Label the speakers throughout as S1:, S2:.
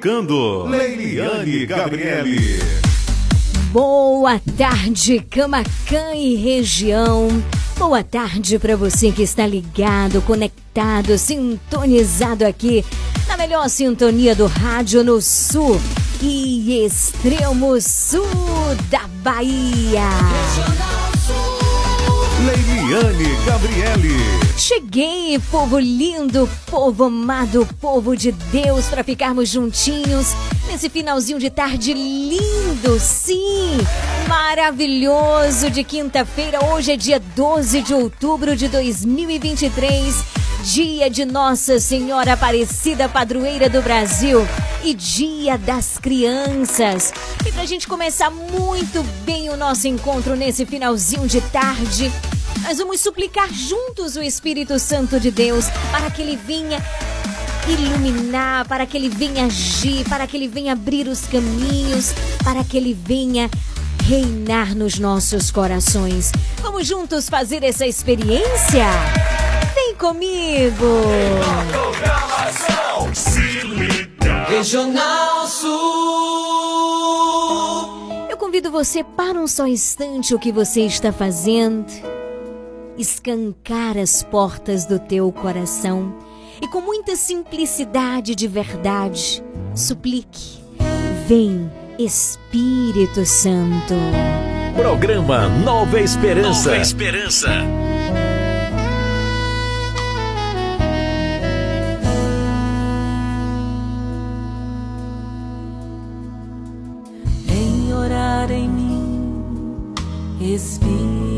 S1: Comunicando. Leiliane Gabriele.
S2: Boa tarde, Camacan e região. Boa tarde para você que está ligado, conectado, sintonizado aqui na melhor sintonia do rádio no sul e extremo sul da Bahia.
S1: Leiliane Gabriele.
S2: Cheguei, povo lindo, povo amado, povo de Deus, para ficarmos juntinhos nesse finalzinho de tarde lindo, sim, maravilhoso de quinta-feira. Hoje é dia 12 de outubro de 2023, dia de Nossa Senhora Aparecida, padroeira do Brasil e dia das crianças. E pra gente começar muito bem o nosso encontro nesse finalzinho de tarde, nós vamos suplicar juntos o Espírito Santo de Deus para que ele venha iluminar, para que ele venha agir, para que ele venha abrir os caminhos, para que ele venha reinar nos nossos corações. Vamos juntos fazer essa experiência? Vem comigo!
S3: Regional Sul.
S2: Eu convido você para um só instante o que você está fazendo, escancar as portas do teu coração e com muita simplicidade de verdade, suplique: Vem, Espírito Santo.
S4: Programa Nova Esperança. Nova Esperança.
S3: Vem orar em mim, Espírito.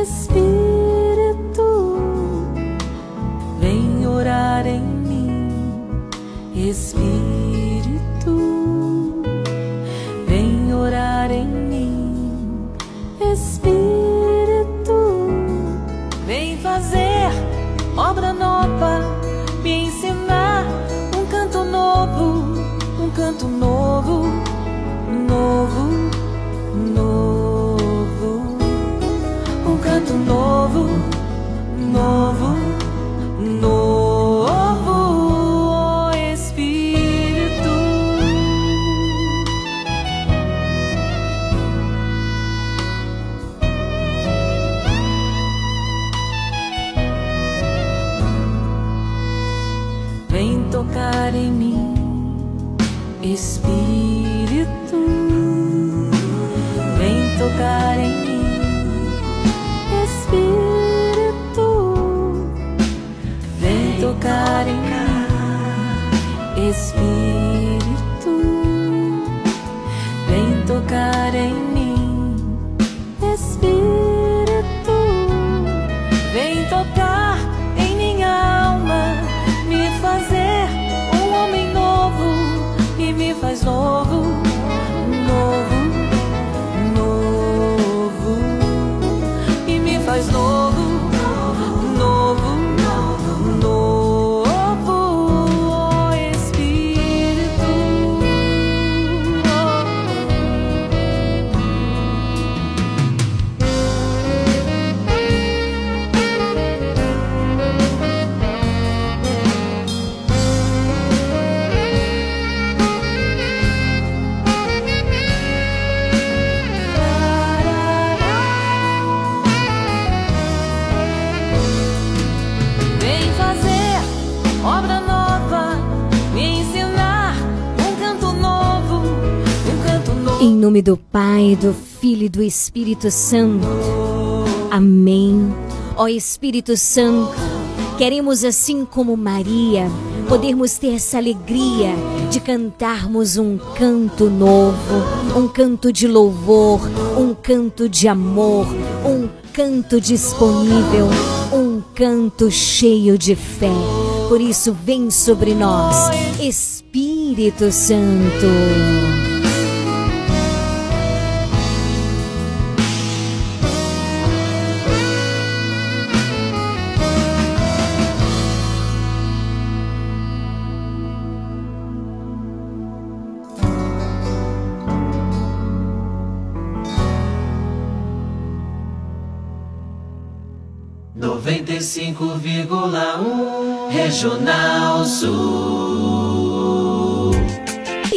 S3: Espírito. Vem orar em mim, Espírito. Vem orar em mim, Espírito. Vem fazer obra nova, me ensinar um canto novo, um canto novo, novo, novo, novo, novo, novo, ó Espírito. Vem tocar em mim, Espírito. Vem tocar em tocar em mim, Espírito. Vem tocar em mim, Espírito. Vem tocar
S2: do Pai, do Filho e do Espírito Santo. Amém. Ó Espírito Santo, queremos assim como Maria podermos ter essa alegria de cantarmos um canto novo, um canto de louvor, um canto de amor, um canto disponível, um canto cheio de fé. Por isso, vem sobre nós, Espírito Santo.
S3: Regional Sul.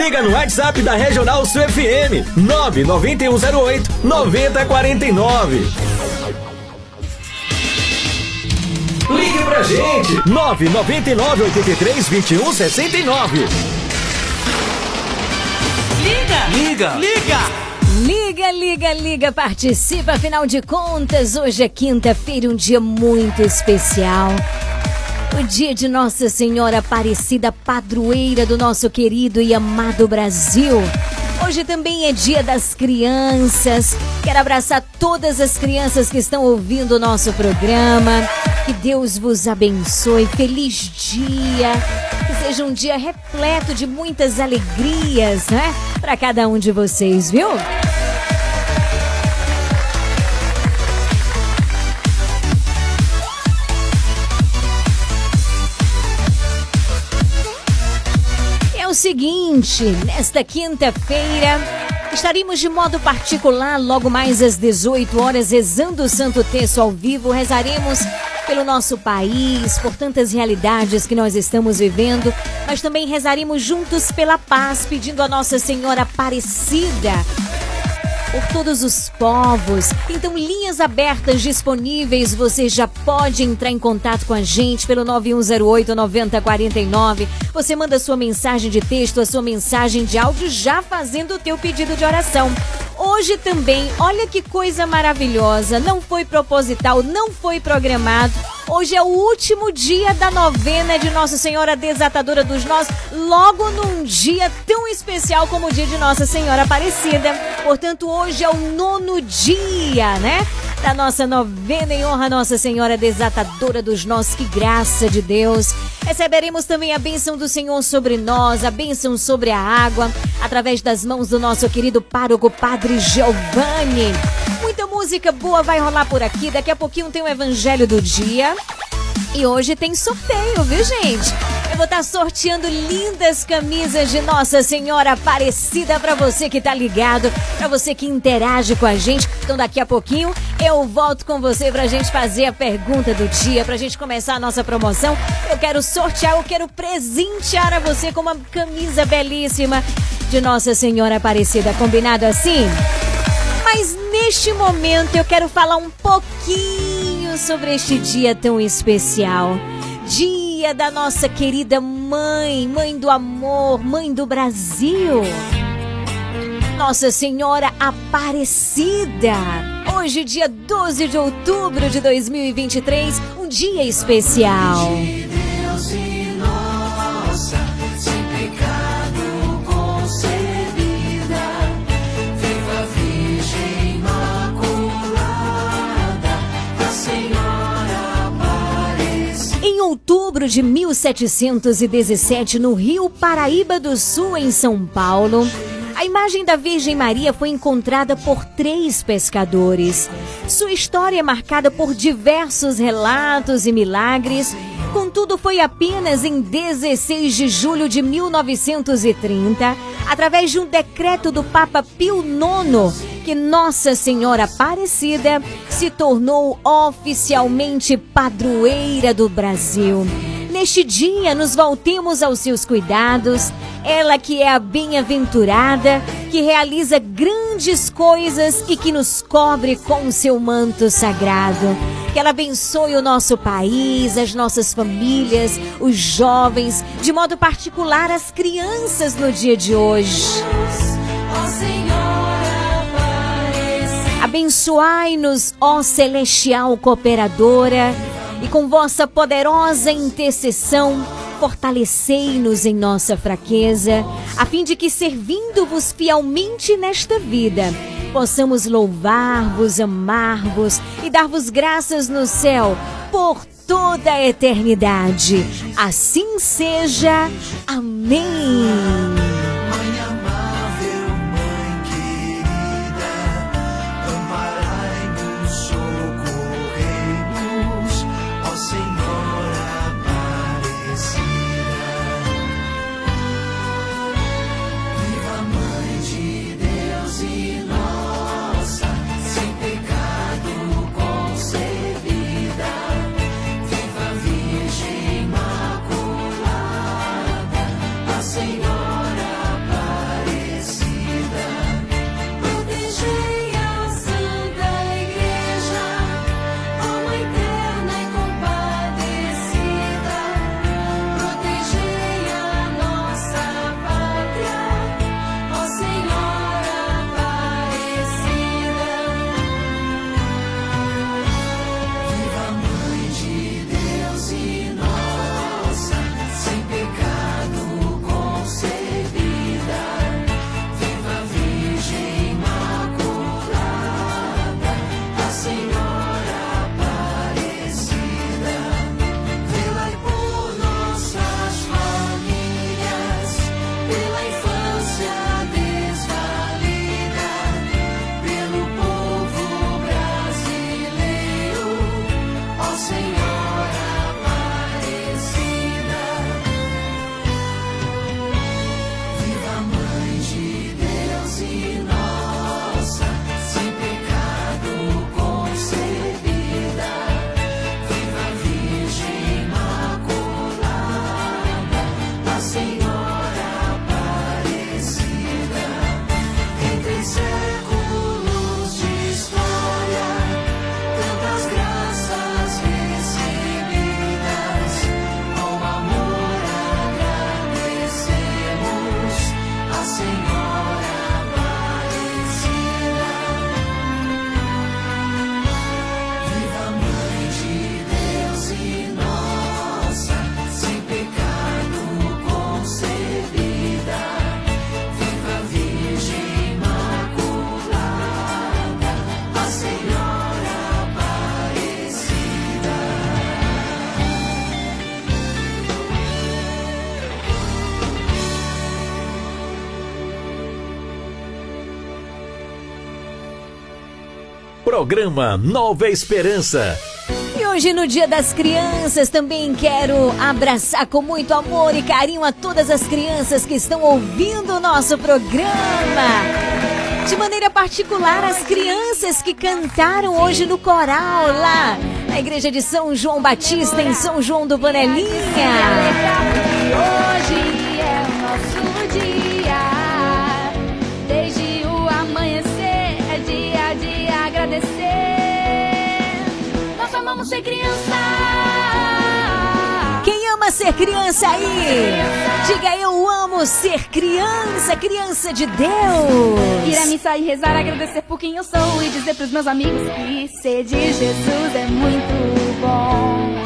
S4: Liga no WhatsApp da Regional Sul FM 99108 9049. Ligue pra gente 999 83 21 69.
S3: Liga!
S4: Liga!
S3: Liga!
S2: Liga, liga, liga, participa, afinal de contas, hoje é quinta-feira, um dia muito especial. Dia de Nossa Senhora Aparecida, padroeira do nosso querido e amado Brasil. Hoje também é dia das crianças. Quero abraçar todas as crianças que estão ouvindo o nosso programa. Que Deus vos abençoe. Feliz dia. Que seja um dia repleto de muitas alegrias, né? Para cada um de vocês, viu? Seguinte, nesta quinta-feira estaremos de modo particular logo mais às 18 horas rezando o Santo Terço ao vivo, rezaremos pelo nosso país, por tantas realidades que nós estamos vivendo, mas também rezaremos juntos pela paz, pedindo a Nossa Senhora Aparecida por todos os povos. Então, linhas abertas disponíveis. Você já pode entrar em contato com a gente pelo 9108 9049. Você manda sua mensagem de texto, a sua mensagem de áudio, já fazendo o teu pedido de oração. Hoje também, olha que coisa maravilhosa. Não foi proposital, não foi programado. Hoje é o último dia da novena de Nossa Senhora Desatadora dos Nós, logo num dia tão especial como o dia de Nossa Senhora Aparecida. Portanto, hoje é o nono dia, né? Da nossa novena em honra a Nossa Senhora Desatadora dos Nós. Que graça de Deus. Receberemos também a bênção do Senhor sobre nós, a bênção sobre a água, através das mãos do nosso querido pároco Padre Giovanni. Música boa vai rolar por aqui. Daqui a pouquinho tem o Evangelho do Dia. E hoje tem sorteio, viu, gente? Eu vou estar sorteando lindas camisas de Nossa Senhora Aparecida para você que tá ligado, para você que interage com a gente. Então daqui a pouquinho eu volto com você pra gente fazer a pergunta do dia, pra gente começar a nossa promoção. Eu quero sortear, eu quero presentear a você com uma camisa belíssima de Nossa Senhora Aparecida. Combinado assim? Mas neste momento eu quero falar um pouquinho sobre este dia tão especial. Dia da nossa querida mãe, mãe do amor, mãe do Brasil. Nossa Senhora Aparecida. Hoje, dia 12 de outubro de 2023, um dia especial. Outubro de 1717, no Rio Paraíba do Sul, em São Paulo, a imagem da Virgem Maria foi encontrada por três pescadores. Sua história é marcada por diversos relatos e milagres. Contudo, foi apenas em 16 de julho de 1930, através de um decreto do Papa Pio IX, que Nossa Senhora Aparecida se tornou oficialmente padroeira do Brasil. Neste dia, nos voltemos aos seus cuidados, ela que é a bem-aventurada, que realiza grandes coisas e que nos cobre com o seu manto sagrado. Que ela abençoe o nosso país, as nossas famílias, os jovens, de modo particular as crianças no dia de hoje. Abençoai-nos, ó celestial cooperadora, e com vossa poderosa intercessão, fortalecei-nos em nossa fraqueza, a fim de que, servindo-vos fielmente nesta vida, possamos louvar-vos, amar-vos e dar-vos graças no céu por toda a eternidade. Assim seja. Amém.
S4: Programa Nova Esperança.
S2: E hoje, no Dia das Crianças, também quero abraçar com muito amor e carinho a todas as crianças que estão ouvindo o nosso programa. De maneira particular, as crianças que cantaram hoje no coral lá na Igreja de São João Batista, em São João do Panelinha.
S5: Amamos ser criança.
S2: Quem ama ser criança aí? Diga eu amo ser criança, criança de Deus.
S5: Ir à missa e rezar, agradecer por quem eu sou e dizer pros meus amigos que ser de Jesus é muito bom.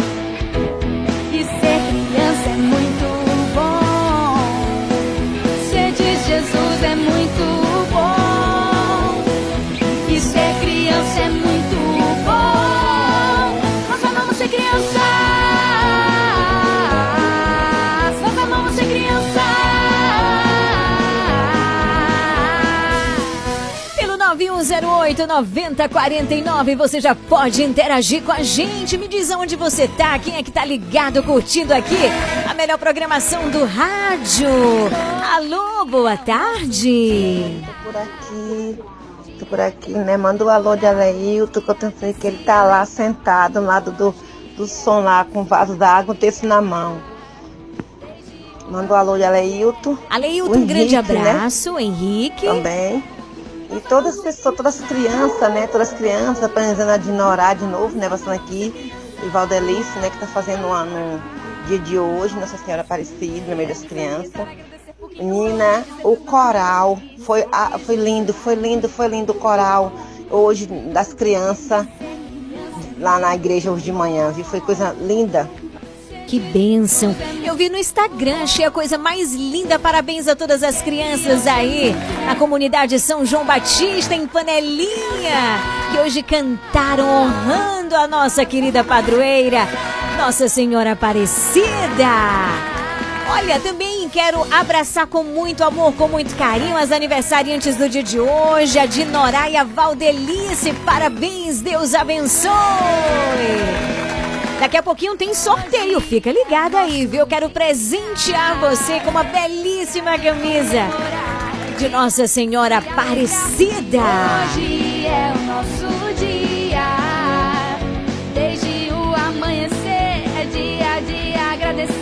S2: 3408 9049. Você já pode interagir com a gente. Me diz onde você tá, quem é que tá ligado, curtindo aqui a melhor programação do rádio. Alô, boa tarde.
S6: Tô por aqui, tô por aqui, né? Manda o um alô de Aleilton, que eu pensei que ele tá lá sentado, do lado do, do som lá, com o vaso d'água, um texto na mão. Manda um alô de Aleilton.
S2: Aleilton, um grande
S6: né?
S2: abraço, né? Henrique.
S6: Também. E todas as pessoas, todas as crianças, né? Todas as crianças, aprendendo a ignorar de novo, né? Passando aqui. E Valdelice, né? Que tá fazendo um ano dia de hoje, Nossa Senhora Aparecida, no meio das crianças. Menina, o coral foi, foi lindo, foi lindo, foi lindo o coral hoje das crianças lá na igreja hoje de manhã, viu? Foi coisa linda.
S2: Que bênção. Eu vi no Instagram, achei a coisa mais linda. Parabéns a todas as crianças aí na comunidade São João Batista, em Panelinha, que hoje cantaram honrando a nossa querida padroeira, Nossa Senhora Aparecida. Olha, também quero abraçar com muito amor, com muito carinho as aniversariantes do dia de hoje, a de Noraia Valdelice. Parabéns, Deus abençoe. Daqui a pouquinho tem sorteio, fica ligado aí, viu? Eu quero presentear você com uma belíssima camisa de Nossa Senhora Aparecida.
S5: Hoje é o nosso dia. Desde o amanhecer é dia de agradecer.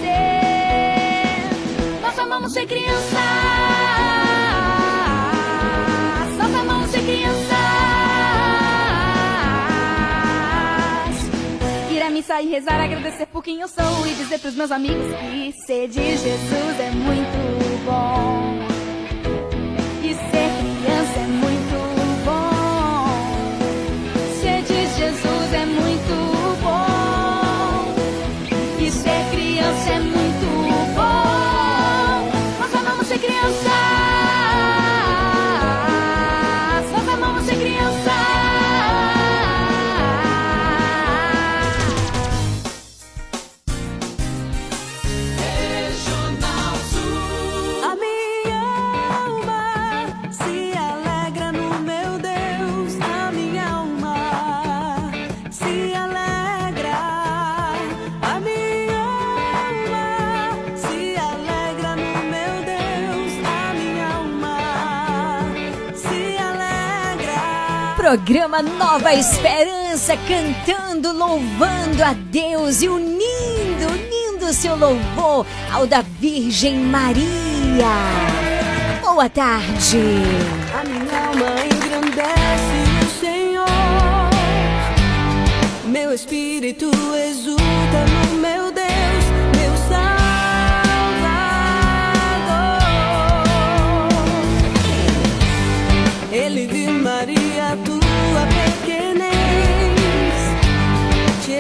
S5: Nós amamos ser crianças. E rezar, agradecer por quem eu sou e dizer pros meus amigos que ser de Jesus é muito bom. E ser criança é muito
S2: Programa Nova Esperança, cantando, louvando a Deus e unindo, unindo seu louvor ao da Virgem Maria. Boa tarde.
S3: A minha alma engrandece o Senhor. Meu espírito exulta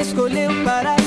S3: escolheu para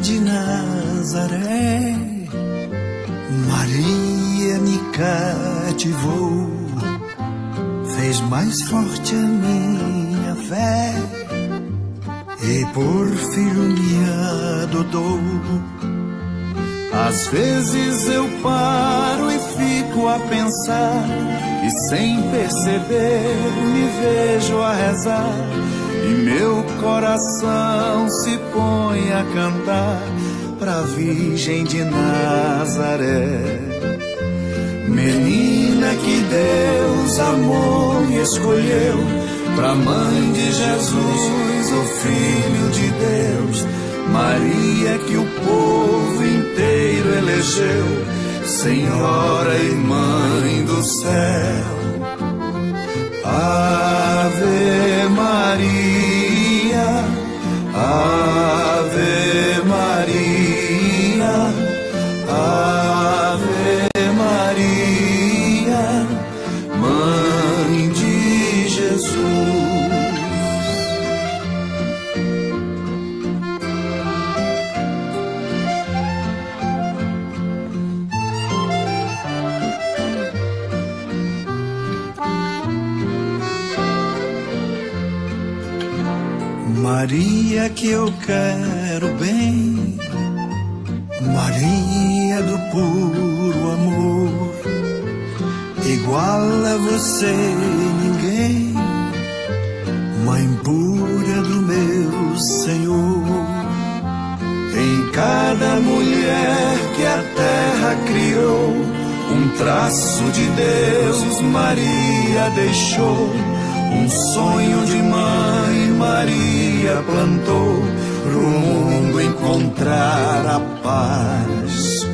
S3: de
S7: Nazaré, Maria me cativou, fez mais forte a minha fé. E por filho me adotou. Às vezes eu paro e fico a pensar, e sem perceber me vejo a rezar, e meu coração se põe a cantar pra Virgem de Nazaré. Menina que Deus amou e escolheu, pra mãe de Jesus, o Filho de Deus Maria que o povo inteiro elegeu, Senhora e Mãe do céu. Ave Maria, Maria que eu quero bem, Maria do puro amor, igual a você ninguém, Mãe pura do meu Senhor. Em cada mulher que a terra criou, um traço de Deus Maria deixou. Um sonho de mãe Maria plantou pro mundo encontrar a paz.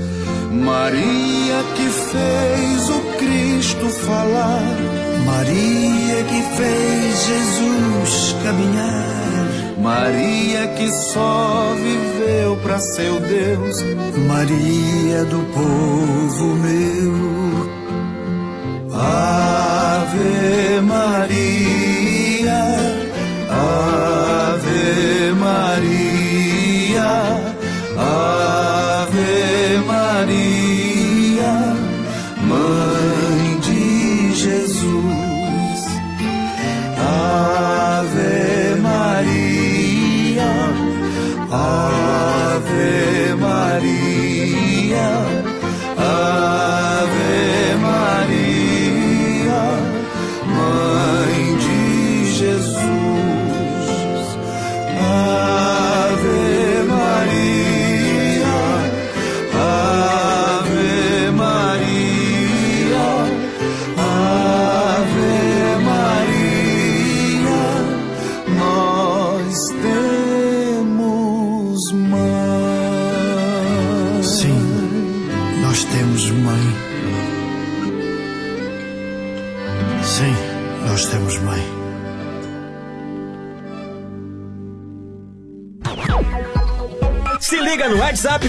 S7: Maria que fez o Cristo falar, Maria que fez Jesus caminhar, Maria que só viveu pra seu Deus, Maria do povo meu.
S4: Ε, Μαρία!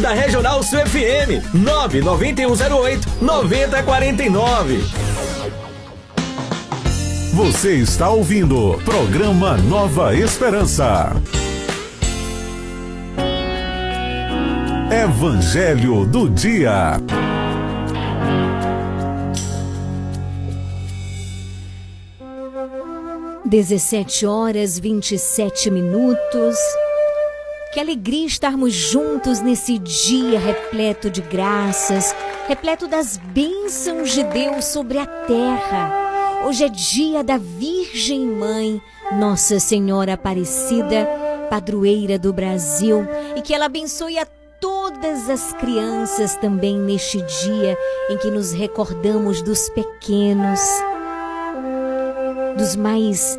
S4: Da Regional Sul FM 99108 9049.
S1: Você está ouvindo programa Nova Esperança. Evangelho do Dia.
S2: Dezessete horas 27 minutos. Que alegria estarmos juntos nesse dia repleto de graças, repleto das bênçãos de Deus sobre a terra. Hoje é dia da Virgem Mãe, Nossa Senhora Aparecida, padroeira do Brasil, e que ela abençoe a todas as crianças também neste dia em que nos recordamos dos pequenos, dos mais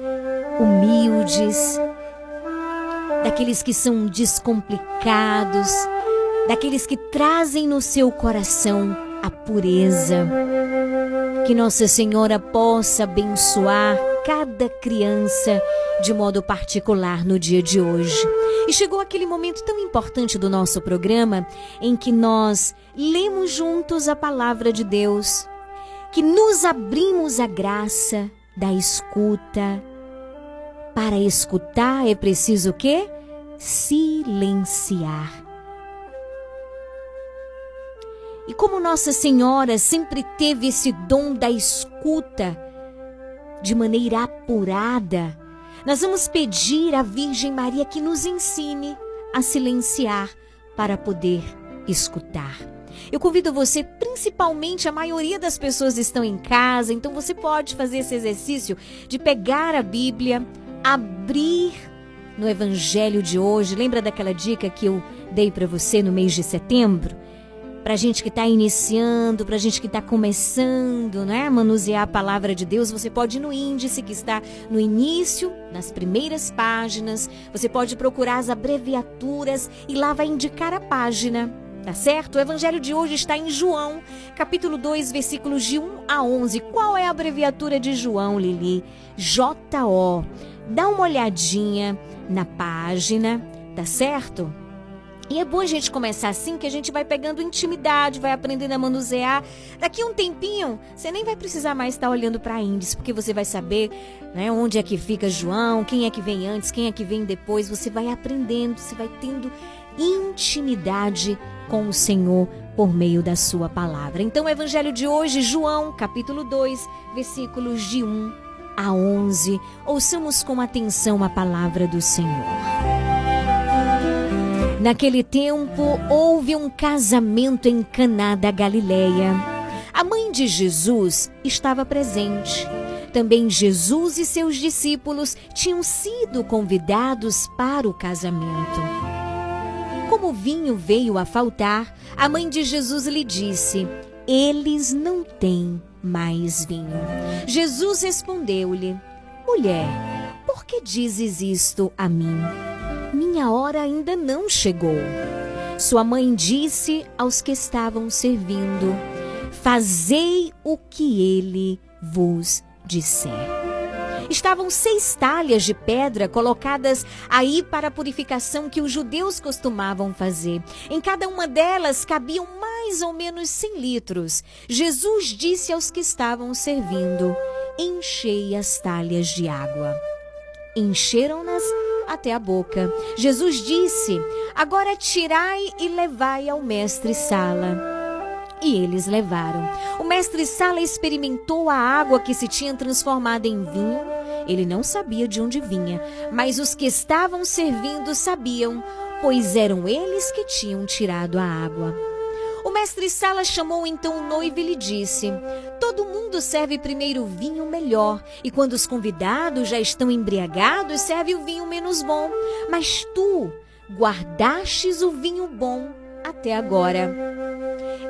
S2: humildes, daqueles que são descomplicados, daqueles que trazem no seu coração a pureza. Que Nossa Senhora possa abençoar cada criança de modo particular no dia de hoje. E chegou aquele momento tão importante do nosso programa em que nós lemos juntos a palavra de Deus, que nos abrimos à graça da escuta. Para escutar é preciso o quê? Silenciar. E como Nossa Senhora sempre teve esse dom da escuta de maneira apurada, nós vamos pedir à Virgem Maria que nos ensine a silenciar para poder escutar. Eu convido você, principalmente a maioria das pessoas estão em casa, então você pode fazer esse exercício de pegar a Bíblia, abrir no Evangelho de hoje. Lembra daquela dica que eu dei para você no mês de setembro? Para gente que está iniciando, para gente que está começando, né, manusear a palavra de Deus, você pode ir no índice que está no início, nas primeiras páginas. Você pode procurar as abreviaturas e lá vai indicar a página. Tá certo? O evangelho de hoje está em João, capítulo 2, versículos de 1 a 11. Qual é a abreviatura de João, Lili? J-O. Dá uma olhadinha na página, tá certo? E é bom a gente começar assim, que a gente vai pegando intimidade, vai aprendendo a manusear. Daqui um tempinho, você nem vai precisar mais estar olhando para índice, porque você vai saber né, onde é que fica João, quem é que vem antes, quem é que vem depois. Você vai aprendendo, você vai tendo intimidade com o Senhor por meio da sua palavra. Então, o evangelho de hoje, João, capítulo 2, versículos de 1 a 11. Ouçamos com atenção a palavra do Senhor. Naquele tempo houve um casamento em Caná da Galileia. A mãe de Jesus estava presente. Também Jesus e seus discípulos tinham sido convidados para o casamento. Como o vinho veio a faltar, a mãe de Jesus lhe disse: Eles não têm mais vinho. Jesus respondeu-lhe: Mulher, por que dizes isto a mim? Minha hora ainda não chegou. Sua mãe disse aos que estavam servindo: Fazei o que ele vos disser. Estavam seis talhas de pedra colocadas aí para a purificação que os judeus costumavam fazer. Em cada uma delas cabiam mais ou menos cem litros. Jesus disse aos que estavam servindo: Enchei as talhas de água. Encheram-nas até a boca. Jesus disse: Agora tirai e levai ao mestre Sala. E eles levaram. O mestre Sala experimentou a água que se tinha transformado em vinho. Ele não sabia de onde vinha, mas os que estavam servindo sabiam, pois eram eles que tinham tirado a água. O mestre Sala chamou então o noivo e lhe disse: Todo mundo serve primeiro o vinho melhor, e quando os convidados já estão embriagados, serve o vinho menos bom. Mas tu guardastes o vinho bom até agora.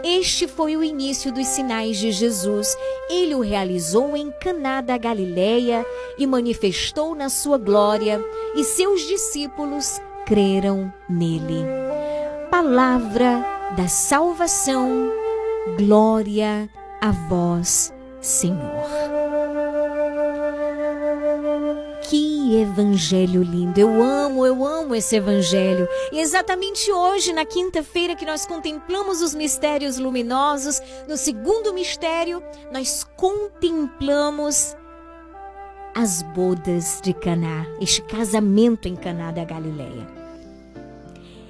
S2: Este foi o início dos sinais de Jesus. Ele o realizou em Caná da Galileia e manifestou na sua glória, e seus discípulos creram nele. Palavra da salvação. Glória a vós, Senhor. Evangelho lindo! Eu amo, eu amo esse evangelho. E exatamente hoje, na quinta-feira, que nós contemplamos os mistérios luminosos, no segundo mistério, nós contemplamos as bodas de Caná, este casamento em Caná da Galileia.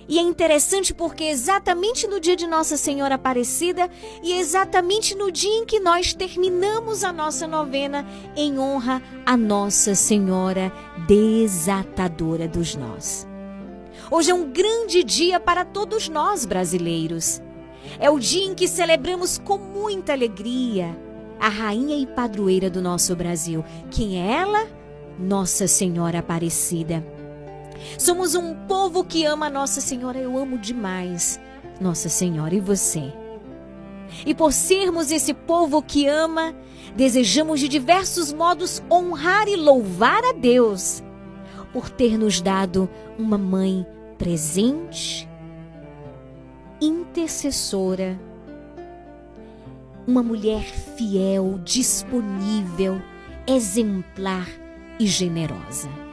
S2: E é interessante porque exatamente no dia de Nossa Senhora Aparecida e exatamente no dia em que nós terminamos a nossa novena em honra a Nossa Senhora Desatadora dos Nós. Hoje é um grande dia para todos nós brasileiros. É o dia em que celebramos com muita alegria a rainha e padroeira do nosso Brasil. Quem é ela? Nossa Senhora Aparecida. Somos um povo que ama Nossa Senhora. Eu amo demais Nossa Senhora e você. E por sermos esse povo que ama, desejamos de diversos modos honrar e louvar a Deus por ter nos dado uma mãe presente, intercessora, uma mulher fiel, disponível, exemplar e generosa.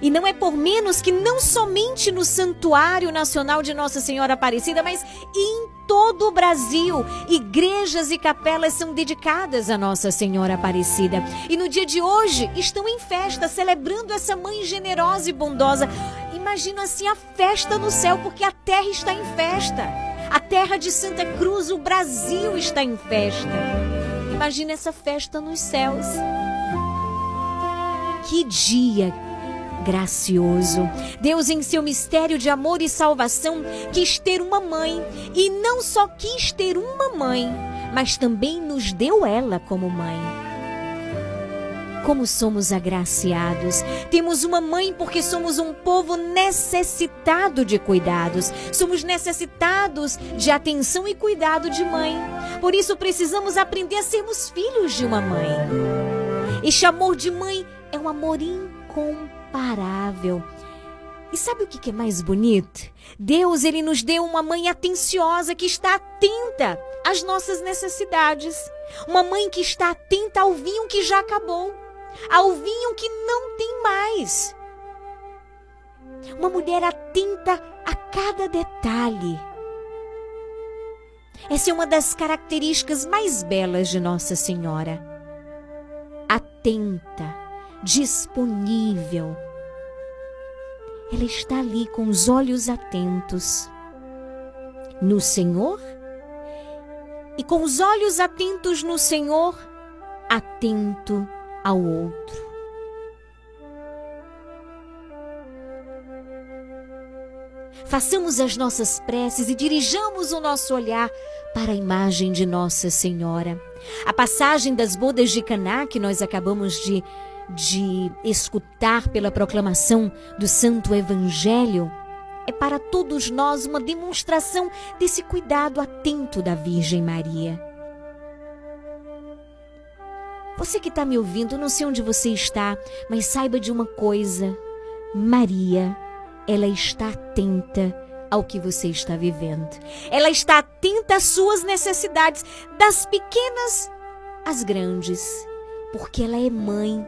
S2: E não é por menos que não somente no Santuário Nacional de Nossa Senhora Aparecida, mas em todo o Brasil, igrejas e capelas são dedicadas a Nossa Senhora Aparecida. E no dia de hoje estão em festa, celebrando essa mãe generosa e bondosa. imagino assim a festa no céu, porque a terra está em festa. A terra de Santa Cruz, o Brasil está em festa. Imagina essa festa nos céus. Que dia gracioso. Deus, em seu mistério de amor e salvação, quis ter uma mãe. E não só quis ter uma mãe, mas também nos deu ela como mãe. Como somos agraciados. Temos uma mãe porque somos um povo necessitado de cuidados. Somos necessitados de atenção e cuidado de mãe. Por isso precisamos aprender a sermos filhos de uma mãe. Este amor de mãe é um amor incomparável. E sabe o que é mais bonito? Deus, ele nos deu uma mãe atenciosa que está atenta às nossas necessidades. Uma mãe que está atenta ao vinho que já acabou, ao vinho que não tem mais. Uma mulher atenta a cada detalhe. Essa é uma das características mais belas de Nossa Senhora. Atenta, disponível. Ela está ali com os olhos atentos no Senhor e com os olhos atentos no Senhor, atento ao outro. Façamos as nossas preces e dirijamos o nosso olhar para a imagem de Nossa Senhora. A passagem das bodas de Caná que nós acabamos de, de escutar pela proclamação do Santo Evangelho é para todos nós uma demonstração desse cuidado atento da Virgem Maria. Você que está me ouvindo, não sei onde você está, mas saiba de uma coisa: Maria, ela está atenta ao que você está vivendo. Ela está atenta às suas necessidades, das pequenas às grandes, porque ela é mãe.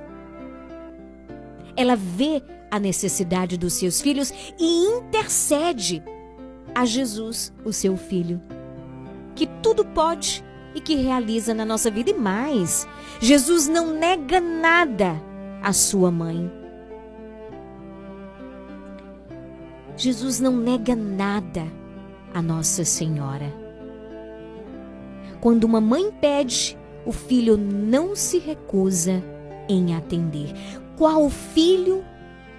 S2: Ela vê a necessidade dos seus filhos e intercede a Jesus, o seu filho, que tudo pode e que realiza na nossa vida e mais. Jesus não nega nada à sua mãe. Jesus não nega nada à Nossa Senhora. Quando uma mãe pede, o filho não se recusa em atender. Qual filho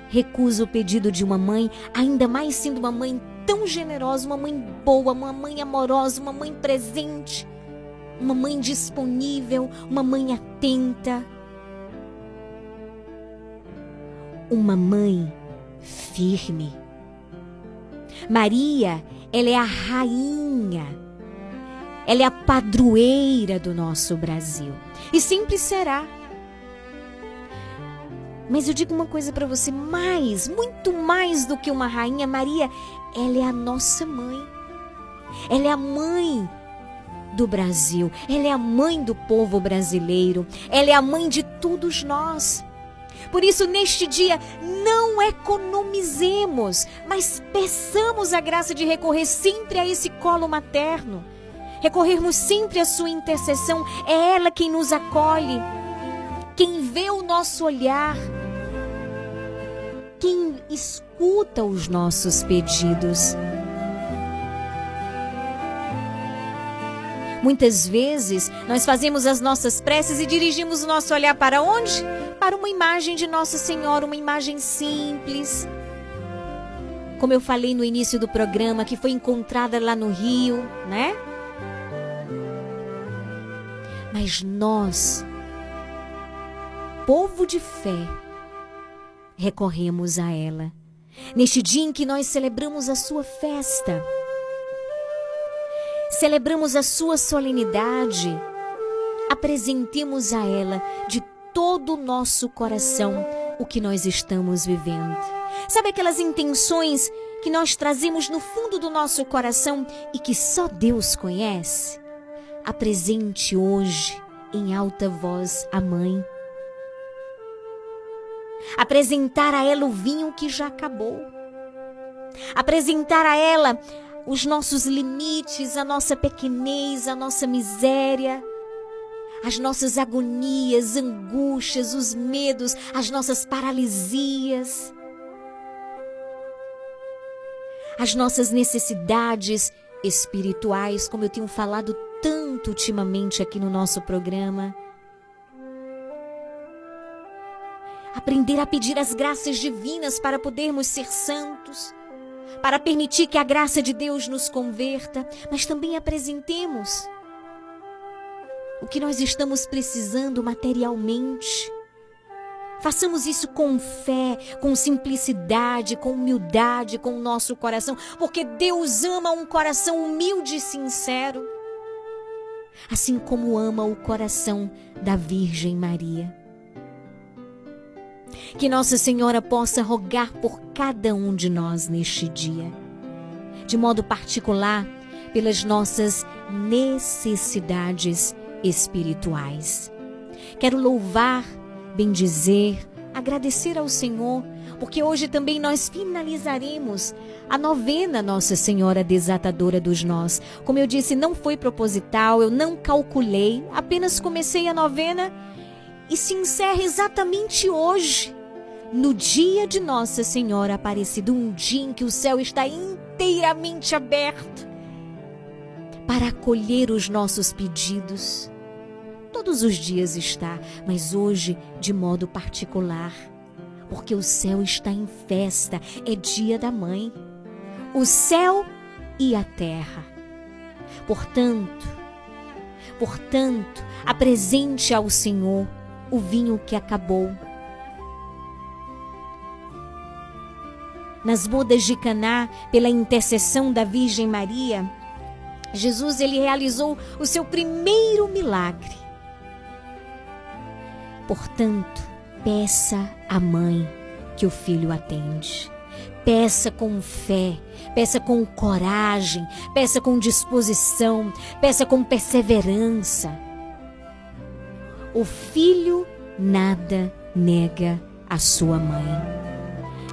S2: recusa o pedido de uma mãe, ainda mais sendo uma mãe tão generosa, uma mãe boa, uma mãe amorosa, uma mãe presente, uma mãe disponível, uma mãe atenta? Uma mãe firme. Maria, ela é a rainha. Ela é a padroeira do nosso Brasil e sempre será. Mas eu digo uma coisa para você: mais, muito mais do que uma rainha, Maria, ela é a nossa mãe. Ela é a mãe do Brasil. Ela é a mãe do povo brasileiro. Ela é a mãe de todos nós. Por isso, neste dia, não economizemos, mas peçamos a graça de recorrer sempre a esse colo materno. Recorrermos sempre à sua intercessão. É ela quem nos acolhe quem vê o nosso olhar, quem escuta os nossos pedidos. Muitas vezes nós fazemos as nossas preces e dirigimos o nosso olhar para onde? Para uma imagem de Nossa Senhora, uma imagem simples. Como eu falei no início do programa, que foi encontrada lá no Rio, né? Mas nós povo de fé, recorremos a ela. Neste dia em que nós celebramos a sua festa, celebramos a sua solenidade, apresentemos a ela de todo o nosso coração o que nós estamos vivendo. Sabe aquelas intenções que nós trazemos no fundo do nosso coração e que só Deus conhece? Apresente hoje em alta voz a mãe apresentar a ela o vinho que já acabou, apresentar a ela os nossos limites, a nossa pequenez, a nossa miséria, as nossas agonias, angústias, os medos, as nossas paralisias. as nossas necessidades espirituais, como eu tenho falado tanto ultimamente aqui no nosso programa. Aprender a pedir as graças divinas para podermos ser santos, para permitir que a graça de Deus nos converta, mas também apresentemos o que nós estamos precisando materialmente. Façamos isso com fé, com simplicidade, com humildade, com o nosso coração, porque Deus ama um coração humilde e sincero, assim como ama o coração da Virgem Maria. Que Nossa Senhora possa rogar por cada um de nós neste dia, de modo particular pelas nossas necessidades espirituais. Quero louvar, bendizer, agradecer ao Senhor, porque hoje também nós finalizaremos a novena Nossa Senhora Desatadora dos Nós. Como eu disse, não foi proposital, eu não calculei, apenas comecei a novena e se encerra exatamente hoje, no dia de Nossa Senhora Aparecida, um dia em que o céu está inteiramente aberto para acolher os nossos pedidos Todos os dias está, mas hoje de modo particular, porque o céu está em festa, é dia da mãe. O céu e a terra. Portanto, portanto, apresente ao Senhor o vinho que acabou. Nas bodas de Caná, pela intercessão da Virgem Maria, Jesus ele realizou o seu primeiro milagre. Portanto, peça à mãe que o filho atende. Peça com fé, peça com coragem, peça com disposição, peça com perseverança. O filho nada nega a sua mãe.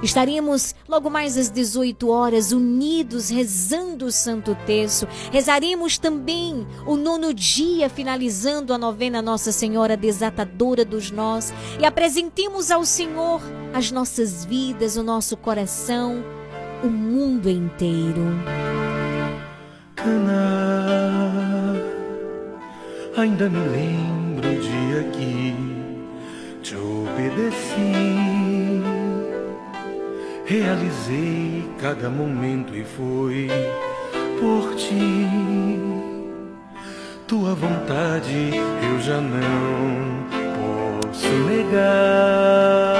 S2: Estaremos logo mais às 18 horas unidos rezando o Santo Terço. Rezaremos também o nono dia, finalizando a novena Nossa Senhora Desatadora dos Nós. E apresentemos ao Senhor as nossas vidas, o nosso coração, o mundo inteiro.
S8: Cana, ainda me lembro o dia que te obedeci Realizei cada momento e foi por ti. Tua vontade eu já não posso negar.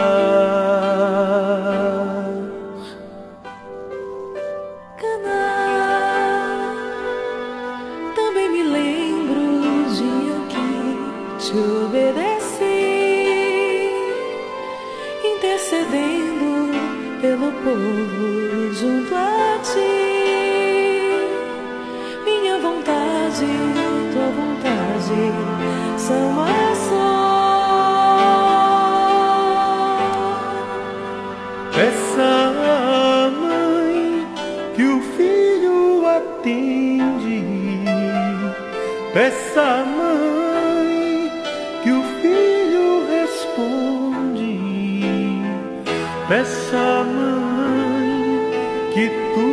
S3: Povo junto a ti. Minha vontade, tua vontade são uma só.
S8: Mãe que o filho atende. À mãe que o filho responde. Mãe que tudo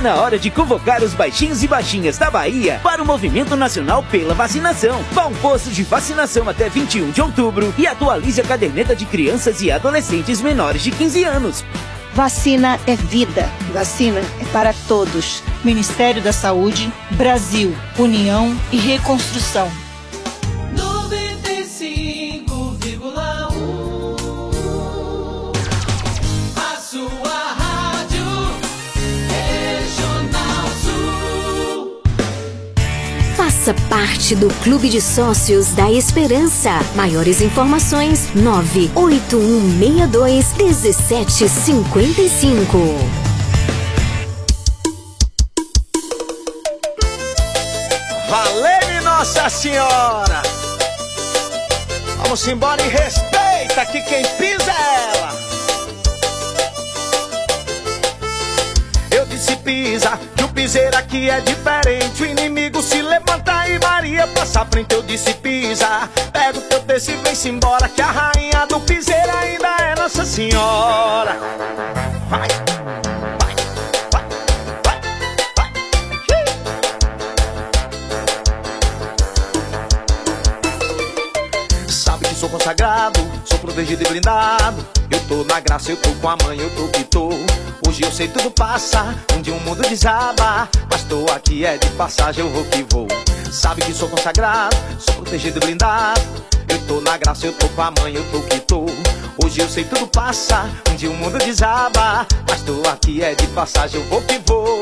S9: Tá na hora de convocar os baixinhos e baixinhas da Bahia para o Movimento Nacional pela Vacinação. Vá a um posto de vacinação até 21 de outubro e atualize a caderneta de crianças e adolescentes menores de 15 anos.
S10: Vacina é vida. Vacina é para todos. Ministério da Saúde, Brasil, União e Reconstrução.
S2: Faça parte do Clube de Sócios da Esperança. Maiores informações: 98162 1755.
S11: Valeu, Nossa Senhora! Vamos embora e respeita que quem pisa é pisa, que o piseiro aqui é diferente. O inimigo se levanta e Maria passa frente, eu disse pisa. Pega o teu texto e vem-se embora, que a rainha do piseiro ainda é Nossa Senhora. Vai, vai, vai, vai. Sabe que sou consagrado, sou protegido e blindado. Eu tô na graça, eu tô com a mãe, eu tô que tô. Hoje eu sei tudo passa, um dia o mundo desaba. Mas tô aqui é de passagem, eu vou que vou. Sabe que sou consagrado, sou protegido e blindado. Eu tô na graça, eu tô com a mãe, eu tô que tô. Hoje eu sei tudo passa, um dia o mundo desaba. Mas tô aqui é de passagem, eu vou que vou.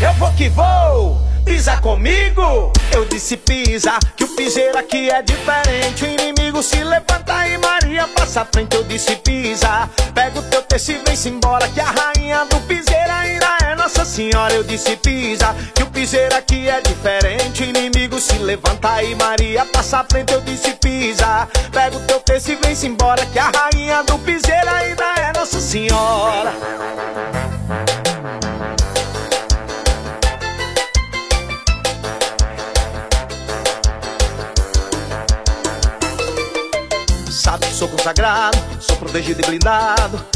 S11: Eu vou que vou. Pisa comigo, eu disse pisa, que o piseiro aqui é diferente. O inimigo se levanta e Maria passa frente, eu disse pisa. Pega o teu texto e vem-se embora, que a rainha do piseiro ainda é Nossa Senhora. Eu disse pisa, que o piseiro aqui é diferente. Inimigo se levanta e Maria passa à frente, eu disse pisa. Pega o teu texto e vem-se embora, que a rainha do piseiro ainda é Nossa Senhora. Sabe que sou consagrado, sou protegido e blindado.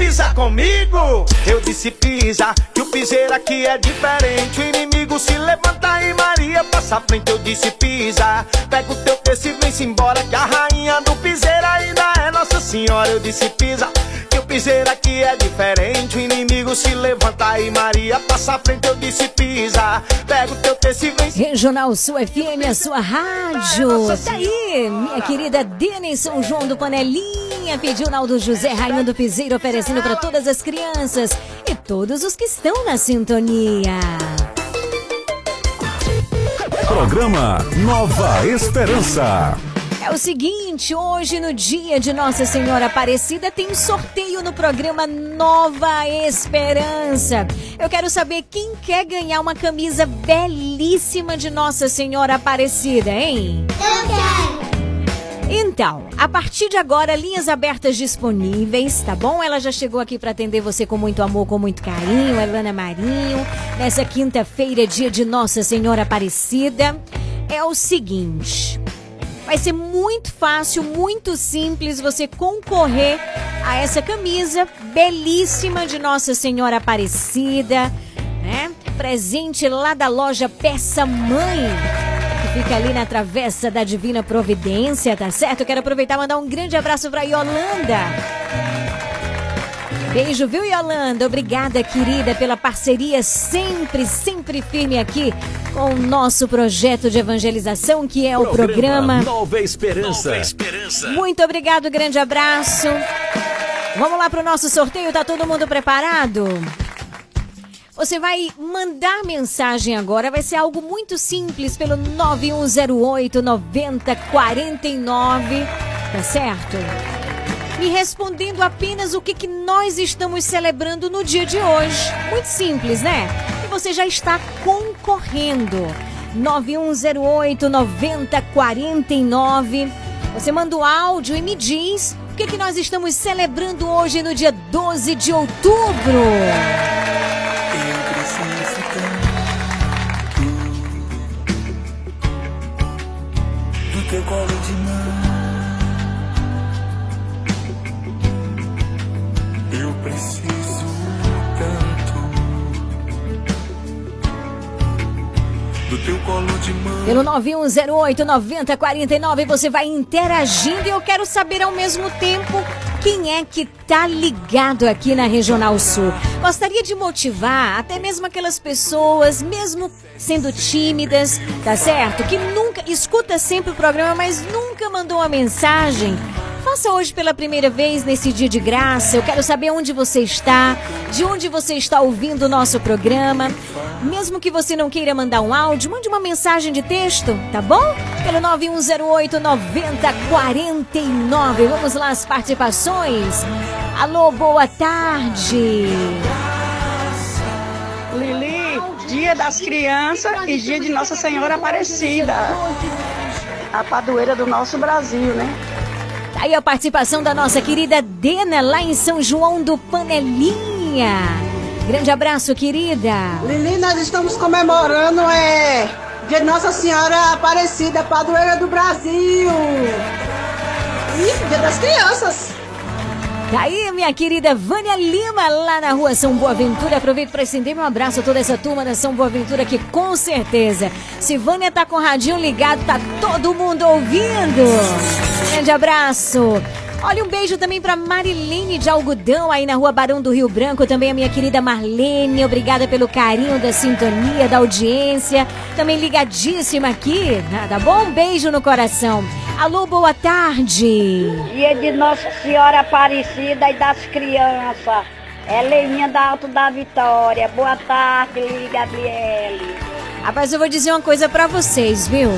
S11: Pisa comigo, eu disse pisa, que o piseiro aqui é diferente. O inimigo se levanta e Maria passa à frente, eu disse pisa. Pega o teu texto e vem-se embora, que a rainha do piseiro ainda é Nossa Senhora. Eu disse pisa, que o piseiro aqui é diferente. O inimigo se levanta e Maria passa à frente, eu disse pisa. Pega o teu texto e vem-se
S2: Regional Sul FM, a sua rádio. Tá aí, minha querida Denis São João do Panelinha. Pediu Naldo José, Rainha do Piseiro, oferecendo para todas as crianças e todos os que estão na sintonia.
S1: Programa Nova Esperança.
S2: É o seguinte, hoje no dia de Nossa Senhora Aparecida tem sorteio no programa Nova Esperança. Eu quero saber quem quer ganhar uma camisa belíssima de Nossa Senhora Aparecida, hein?
S12: Eu quero.
S2: Então, a partir de agora, linhas abertas disponíveis, tá bom? Ela já chegou aqui para atender você com muito amor, com muito carinho, Elana Marinho. Nessa quinta-feira, dia de Nossa Senhora Aparecida. É o seguinte, vai ser muito fácil, muito simples você concorrer a essa camisa belíssima de Nossa Senhora Aparecida, né? Presente lá da loja Peça Mãe. Fica ali na travessa da Divina Providência, tá certo? Eu quero aproveitar e mandar um grande abraço pra Yolanda. Beijo, viu, Yolanda? Obrigada, querida, pela parceria sempre, sempre firme aqui com o nosso projeto de evangelização, que é o programa.
S4: Nova Esperança.
S2: Muito obrigado, grande abraço. Vamos lá pro nosso sorteio, tá todo mundo preparado? Você vai mandar mensagem agora, vai ser algo muito simples pelo 9108 9049, tá certo? Me respondendo apenas o que, que nós estamos celebrando no dia de hoje. Muito simples, né? E você já está concorrendo. 9108 9049. Você manda o áudio e me diz o que, que nós estamos celebrando hoje no dia 12 de outubro.
S7: Do teu colo de
S2: Pelo 9108 9049 você vai interagindo e eu quero saber ao mesmo tempo quem é que tá ligado aqui na Regional Sul. Gostaria de motivar até mesmo aquelas pessoas, mesmo sendo tímidas, tá certo? Que nunca escuta sempre o programa, mas nunca mandou uma mensagem Faça hoje pela primeira vez nesse dia de graça. Eu quero saber onde você está, de onde você está ouvindo o nosso programa. Mesmo que você não queira mandar um áudio, mande uma mensagem de texto, tá bom? Pelo 9108 9049. Vamos lá as participações. Alô, boa tarde.
S12: Lili, dia das crianças e dia de Nossa Senhora Aparecida. A padroeira do nosso Brasil, né?
S2: Tá Aí a participação da nossa querida Dena lá em São João do Panelinha. Grande abraço, querida.
S13: Lili, nós estamos comemorando é, de Nossa Senhora Aparecida, padroeira do Brasil. E Dia das Crianças.
S2: Tá aí, minha querida Vânia Lima, lá na rua São Boaventura. Aproveito para estender meu abraço a toda essa turma da São Boaventura que com certeza, se Vânia tá com o radinho ligado, tá todo mundo ouvindo. Grande abraço. Olha, um beijo também para Marilene de Algodão, aí na rua Barão do Rio Branco. Também a minha querida Marlene. Obrigada pelo carinho da sintonia, da audiência. Também ligadíssima aqui, tá bom? Um beijo no coração. Alô, boa tarde.
S14: Dia de Nossa Senhora Aparecida e das crianças. É Leininha da Alto da Vitória. Boa tarde, Lili Gabriele.
S2: Rapaz, eu vou dizer uma coisa para vocês, viu?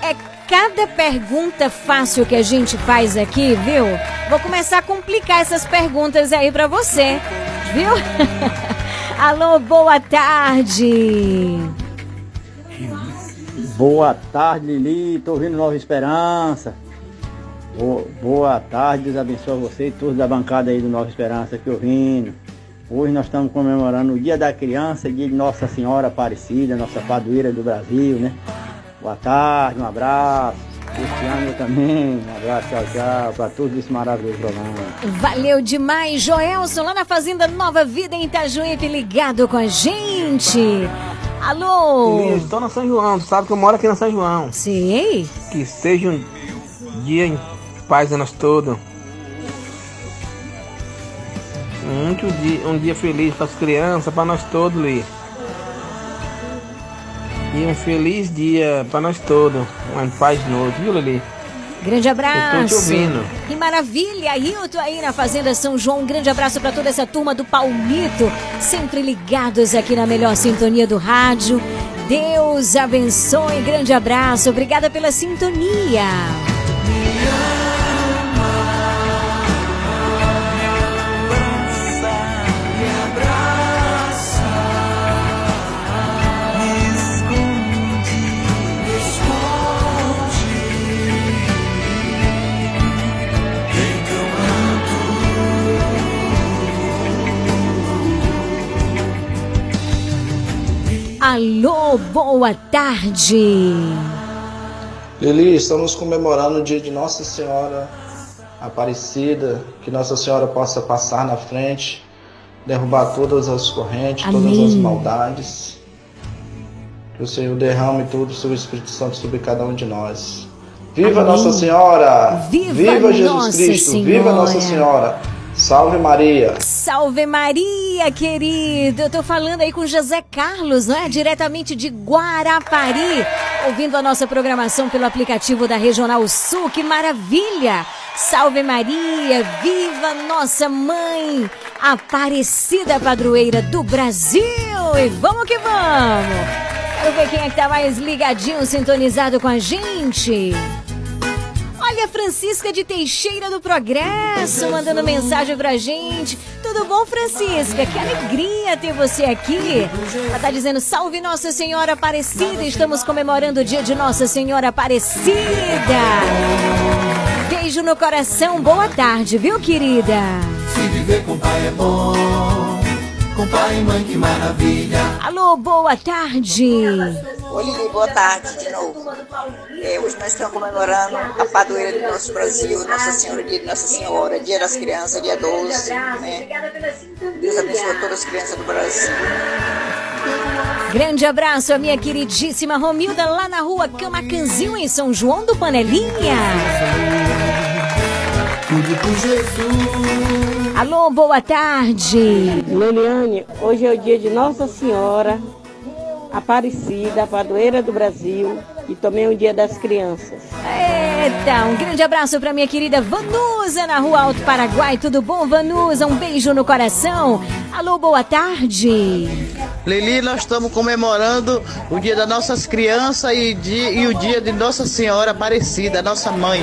S2: É cada pergunta fácil que a gente faz aqui, viu? Vou começar a complicar essas perguntas aí para você, viu? Alô, boa tarde.
S15: Boa tarde, Lili. Tô ouvindo Nova Esperança. Boa, tarde, Deus abençoe você e todos da bancada aí do Nova Esperança aqui ouvindo. Hoje nós estamos comemorando o Dia da Criança, dia de Nossa Senhora Aparecida, nossa padroeira do Brasil, né? Boa tarde, um abraço. Cristiano também, um abraço, tchau, tchau, para todos esse maravilhoso programa.
S2: Valeu demais, Joelson, lá na Fazenda Nova Vida em Itajuípe, ligado com a gente. Alô?
S16: Estou na São João, tu sabe que eu moro aqui na São João.
S2: Sim.
S16: Que seja um dia em paz a nós todos. Muito dia, um dia feliz para as crianças, para nós todos, Li. E um feliz dia para nós todos. Uma paz de noite, viu, Lili?
S2: Grande abraço.
S16: Eu tô te ouvindo.
S2: Que maravilha, Hilton aí na Fazenda São João. Um grande abraço para toda essa turma do Palmito, sempre ligados aqui na melhor sintonia do rádio. Deus abençoe, grande abraço. Obrigada pela sintonia. Alô, boa tarde.
S17: Lili, estamos comemorando o dia de Nossa Senhora Aparecida, que Nossa Senhora possa passar na frente, derrubar todas as correntes, todas as
S2: Amém.
S17: maldades. Que o Senhor derrame tudo sobre o Espírito Santo sobre cada um de nós. Viva
S2: Amém.
S17: Nossa Senhora!
S2: Viva
S17: Jesus
S2: Nossa
S17: Cristo! Viva
S2: Senhora!
S17: Nossa Senhora! Salve Maria!
S2: Salve Maria, querido. Eu tô falando aí com José Carlos, não é? Diretamente de Guarapari, ouvindo a nossa programação pelo aplicativo da Regional Sul. Que maravilha! Salve Maria, viva nossa mãe, Aparecida Padroeira do Brasil. E vamos que vamos. Quero ver quem é que tá mais ligadinho, sintonizado com a gente. Olha a Francisca de Teixeira do Progresso mandando mensagem pra gente. Tudo bom, Francisca? Que alegria ter você aqui. Ela tá dizendo: Salve Nossa Senhora Aparecida. Estamos comemorando o dia de Nossa Senhora Aparecida. Beijo no coração. Boa tarde, viu, querida?
S7: Se viver com pai é bom, com pai e mãe que maravilha.
S2: Alô, boa tarde.
S18: Oi, Lili, boa tarde de novo. Hoje nós estamos comemorando a padroeira do nosso Brasil, Nossa Senhora, dia de Nossa Senhora, dia das crianças, dia 12. Né? Deus abençoe todas as crianças do Brasil.
S2: Grande abraço a minha queridíssima Romilda lá na rua Camacanzinho, em São João do Panelinha. Alô, boa tarde.
S19: Leliane, hoje é o dia de Nossa Senhora Aparecida, padroeira do Brasil, e também é o dia das crianças.
S2: É, Eita, um grande abraço para minha querida Vanusa na Rua Alto Paraguai. Tudo bom, Vanusa? Um beijo no coração. Alô, boa tarde.
S20: Lili, nós estamos comemorando o dia das nossas crianças e, dia- e o dia de Nossa Senhora Aparecida, nossa mãe.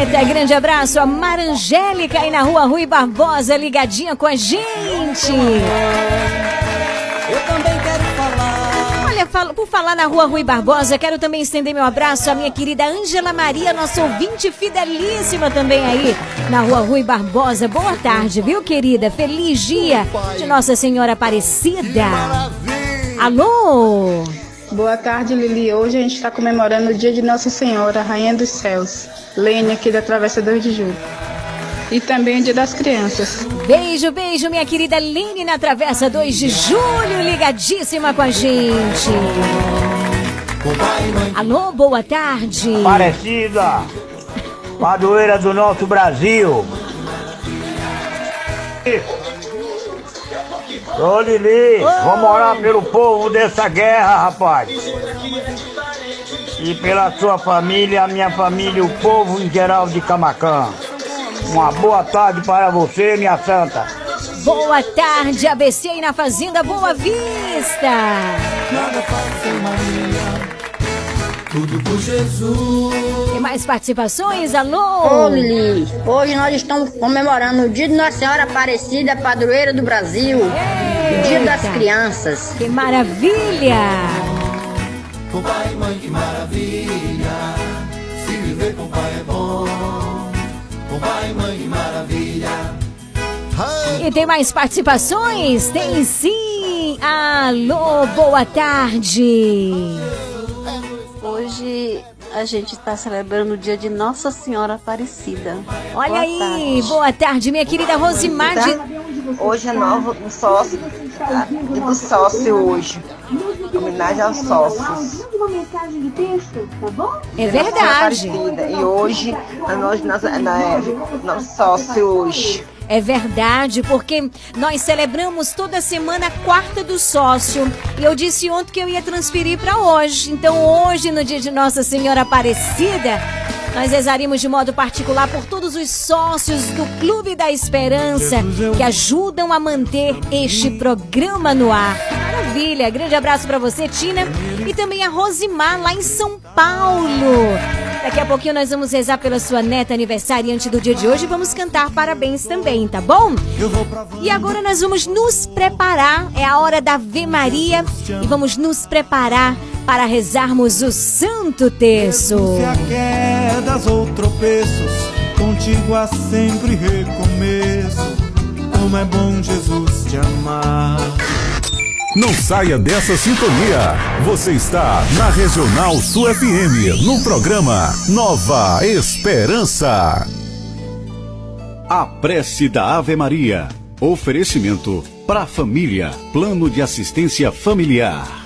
S2: Eita, grande abraço a Mara Angélica aí na Rua Rui Barbosa, ligadinha com a gente.
S7: Eu também
S2: falo- por falar na Rua Rui Barbosa, quero também estender meu abraço à minha querida Ângela Maria, nossa ouvinte fidelíssima também aí na Rua Rui Barbosa. Boa tarde, viu, querida? Feliz dia de Nossa Senhora Aparecida. Alô?
S21: Boa tarde, Lili. Hoje a gente está comemorando o dia de Nossa Senhora, Rainha dos Céus. Lênia aqui da Travessa 2 de Julho. E também o dia das crianças.
S2: Beijo, beijo, minha querida Lene na Travessa 2 de Julho, ligadíssima com a gente. Alô, boa tarde.
S22: Parecida, padroeira do nosso Brasil. Ô Lili, vamos orar pelo povo dessa guerra, rapaz. E pela sua família, a minha família, o povo em geral de Camacã. Uma boa tarde para você, minha santa.
S2: Boa tarde, ABC aí na Fazenda Boa Vista.
S7: Tudo por Jesus.
S2: Tem mais participações? Alô?
S23: Ô Lili, hoje nós estamos comemorando o dia de Nossa Senhora Aparecida, padroeira do Brasil. O dia das crianças.
S2: Que maravilha!
S7: Com pai e mãe, que maravilha. Se viver com pai E
S2: tem mais participações? Tem sim! Alô, boa tarde!
S24: Hoje a gente está celebrando o dia de Nossa Senhora Aparecida.
S2: Olha
S24: Boa
S2: aí,
S24: tarde.
S2: boa tarde, minha querida Rosimar. de-
S12: Tá? Hoje é novo um sócio, tá? dia do sócio hoje. Homenagem aos sócios.
S2: É verdade.
S12: E hoje, a nós, nós, na, é, nosso sócio hoje.
S2: É verdade, porque nós celebramos toda semana a quarta do sócio. E eu disse ontem que eu ia transferir para hoje. Então, hoje, no dia de Nossa Senhora Aparecida, nós rezaríamos de modo particular por todos os sócios do Clube da Esperança que ajudam a manter este programa no ar. Maravilha! Grande abraço para você, Tina, e também a Rosimar lá em São Paulo. Daqui a pouquinho nós vamos rezar pela sua neta aniversariante do dia de hoje e vamos cantar parabéns também, tá bom? E agora nós vamos nos preparar, é a hora da Ave Maria e vamos nos preparar para rezarmos o Santo Terço.
S8: Se há quedas ou tropeços, contigo há sempre recomeço. Como é bom Jesus te amar.
S1: Não saia dessa sintonia. Você está na Regional Sul FM, no programa Nova Esperança.
S3: A prece da Ave Maria. Oferecimento para a família. Plano de assistência familiar.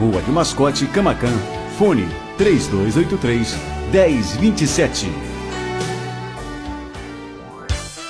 S25: Rua de Mascote, Camacan. Fone 3283 1027.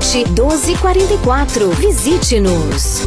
S2: 1244. Visite-nos.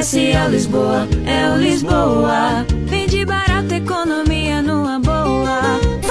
S26: Lisboa, é o Lisboa. Vende barato, economia numa boa.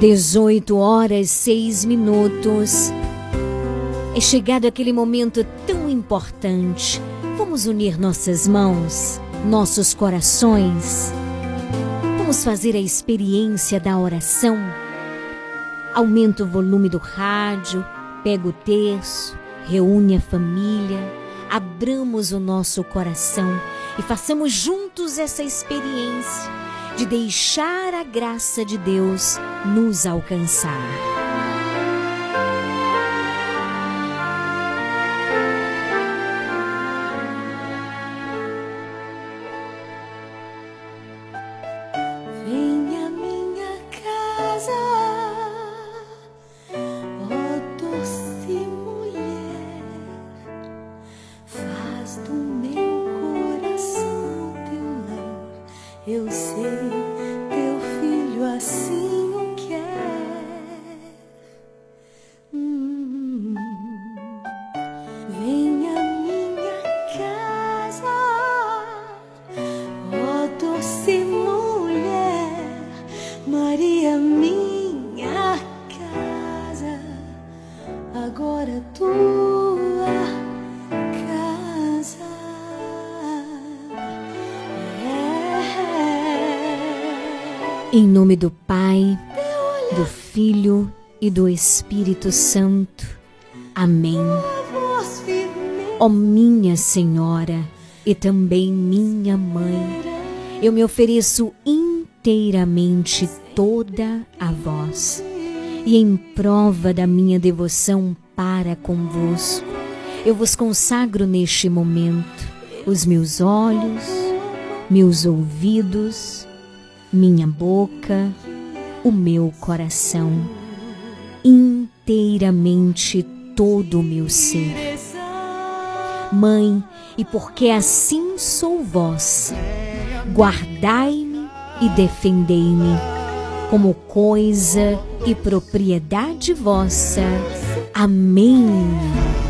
S3: 18 horas 6 minutos. É chegado aquele momento tão importante. Vamos unir nossas mãos, nossos corações. Vamos fazer a experiência da oração. Aumenta o volume do rádio, pega o terço, reúne a família, abramos o nosso coração e façamos juntos essa experiência de deixar a graça de Deus nos alcançar.
S27: Agora tua casa.
S2: Em nome do Pai, do Filho e do Espírito Santo. Amém. Ó minha Senhora e também minha Mãe, eu me ofereço inteiramente toda a vós e em prova da minha devoção para convosco, eu vos consagro neste momento os meus olhos, meus ouvidos, minha boca, o meu coração, inteiramente todo o meu ser. Mãe, e porque assim sou vós, guardai-me e defendei-me como coisa e propriedade vossa. Amém.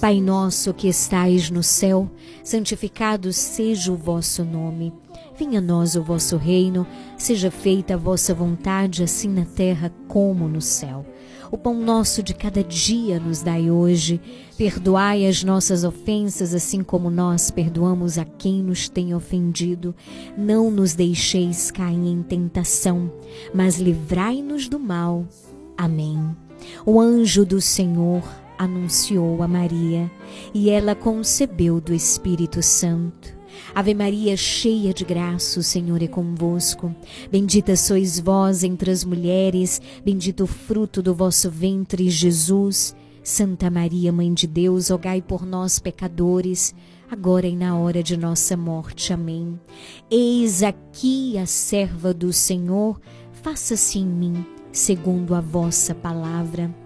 S2: Pai nosso que estais no céu, santificado seja o vosso nome. Venha a nós o vosso reino, seja feita a vossa vontade, assim na terra como no céu. O pão nosso de cada dia nos dai hoje. Perdoai as nossas ofensas, assim como nós perdoamos a quem nos tem ofendido. Não nos deixeis cair em tentação, mas livrai-nos do mal. Amém. O anjo do Senhor anunciou a Maria, e ela concebeu do Espírito Santo. Ave Maria, cheia de graça, o Senhor é convosco. Bendita sois vós entre as mulheres, bendito o fruto do vosso ventre, Jesus. Santa Maria, Mãe de Deus, rogai por nós, pecadores, agora e na hora de nossa morte. Amém. Eis aqui a serva do Senhor, faça-se em mim, segundo a vossa palavra.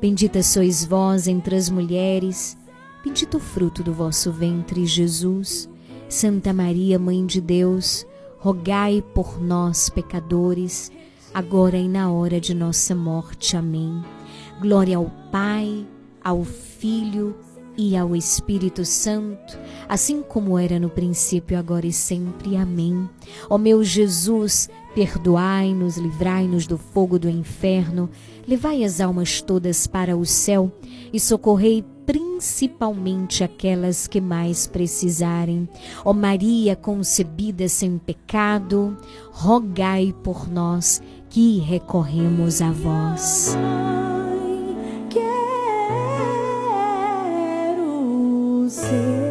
S2: Bendita sois vós entre as mulheres, bendito o fruto do vosso ventre, Jesus. Santa Maria, Mãe de Deus, rogai por nós, pecadores, agora e na hora de nossa morte. Amém. Glória ao Pai, ao Filho e ao Espírito Santo, assim como era no princípio, agora e sempre. Amém. Ó meu Jesus, perdoai-nos, livrai-nos do fogo do inferno, levai as almas todas para o céu e socorrei principalmente aquelas que mais precisarem. Ó Maria concebida sem pecado, rogai por nós que recorremos a vós.
S27: Quero ser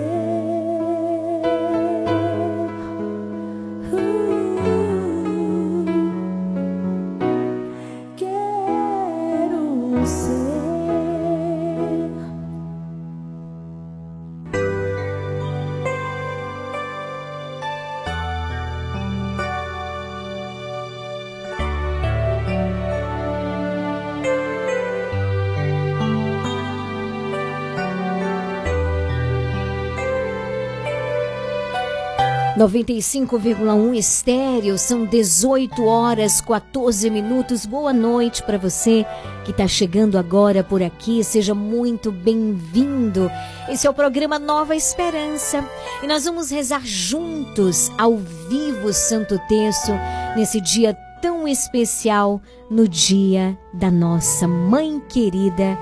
S2: 95,1 estéreo, são 18 horas 14 minutos. Boa noite para você que está chegando agora por aqui, seja muito bem-vindo. Esse é o programa Nova Esperança e nós vamos rezar juntos, ao vivo, Santo Terço, nesse dia tão especial, no dia da nossa mãe querida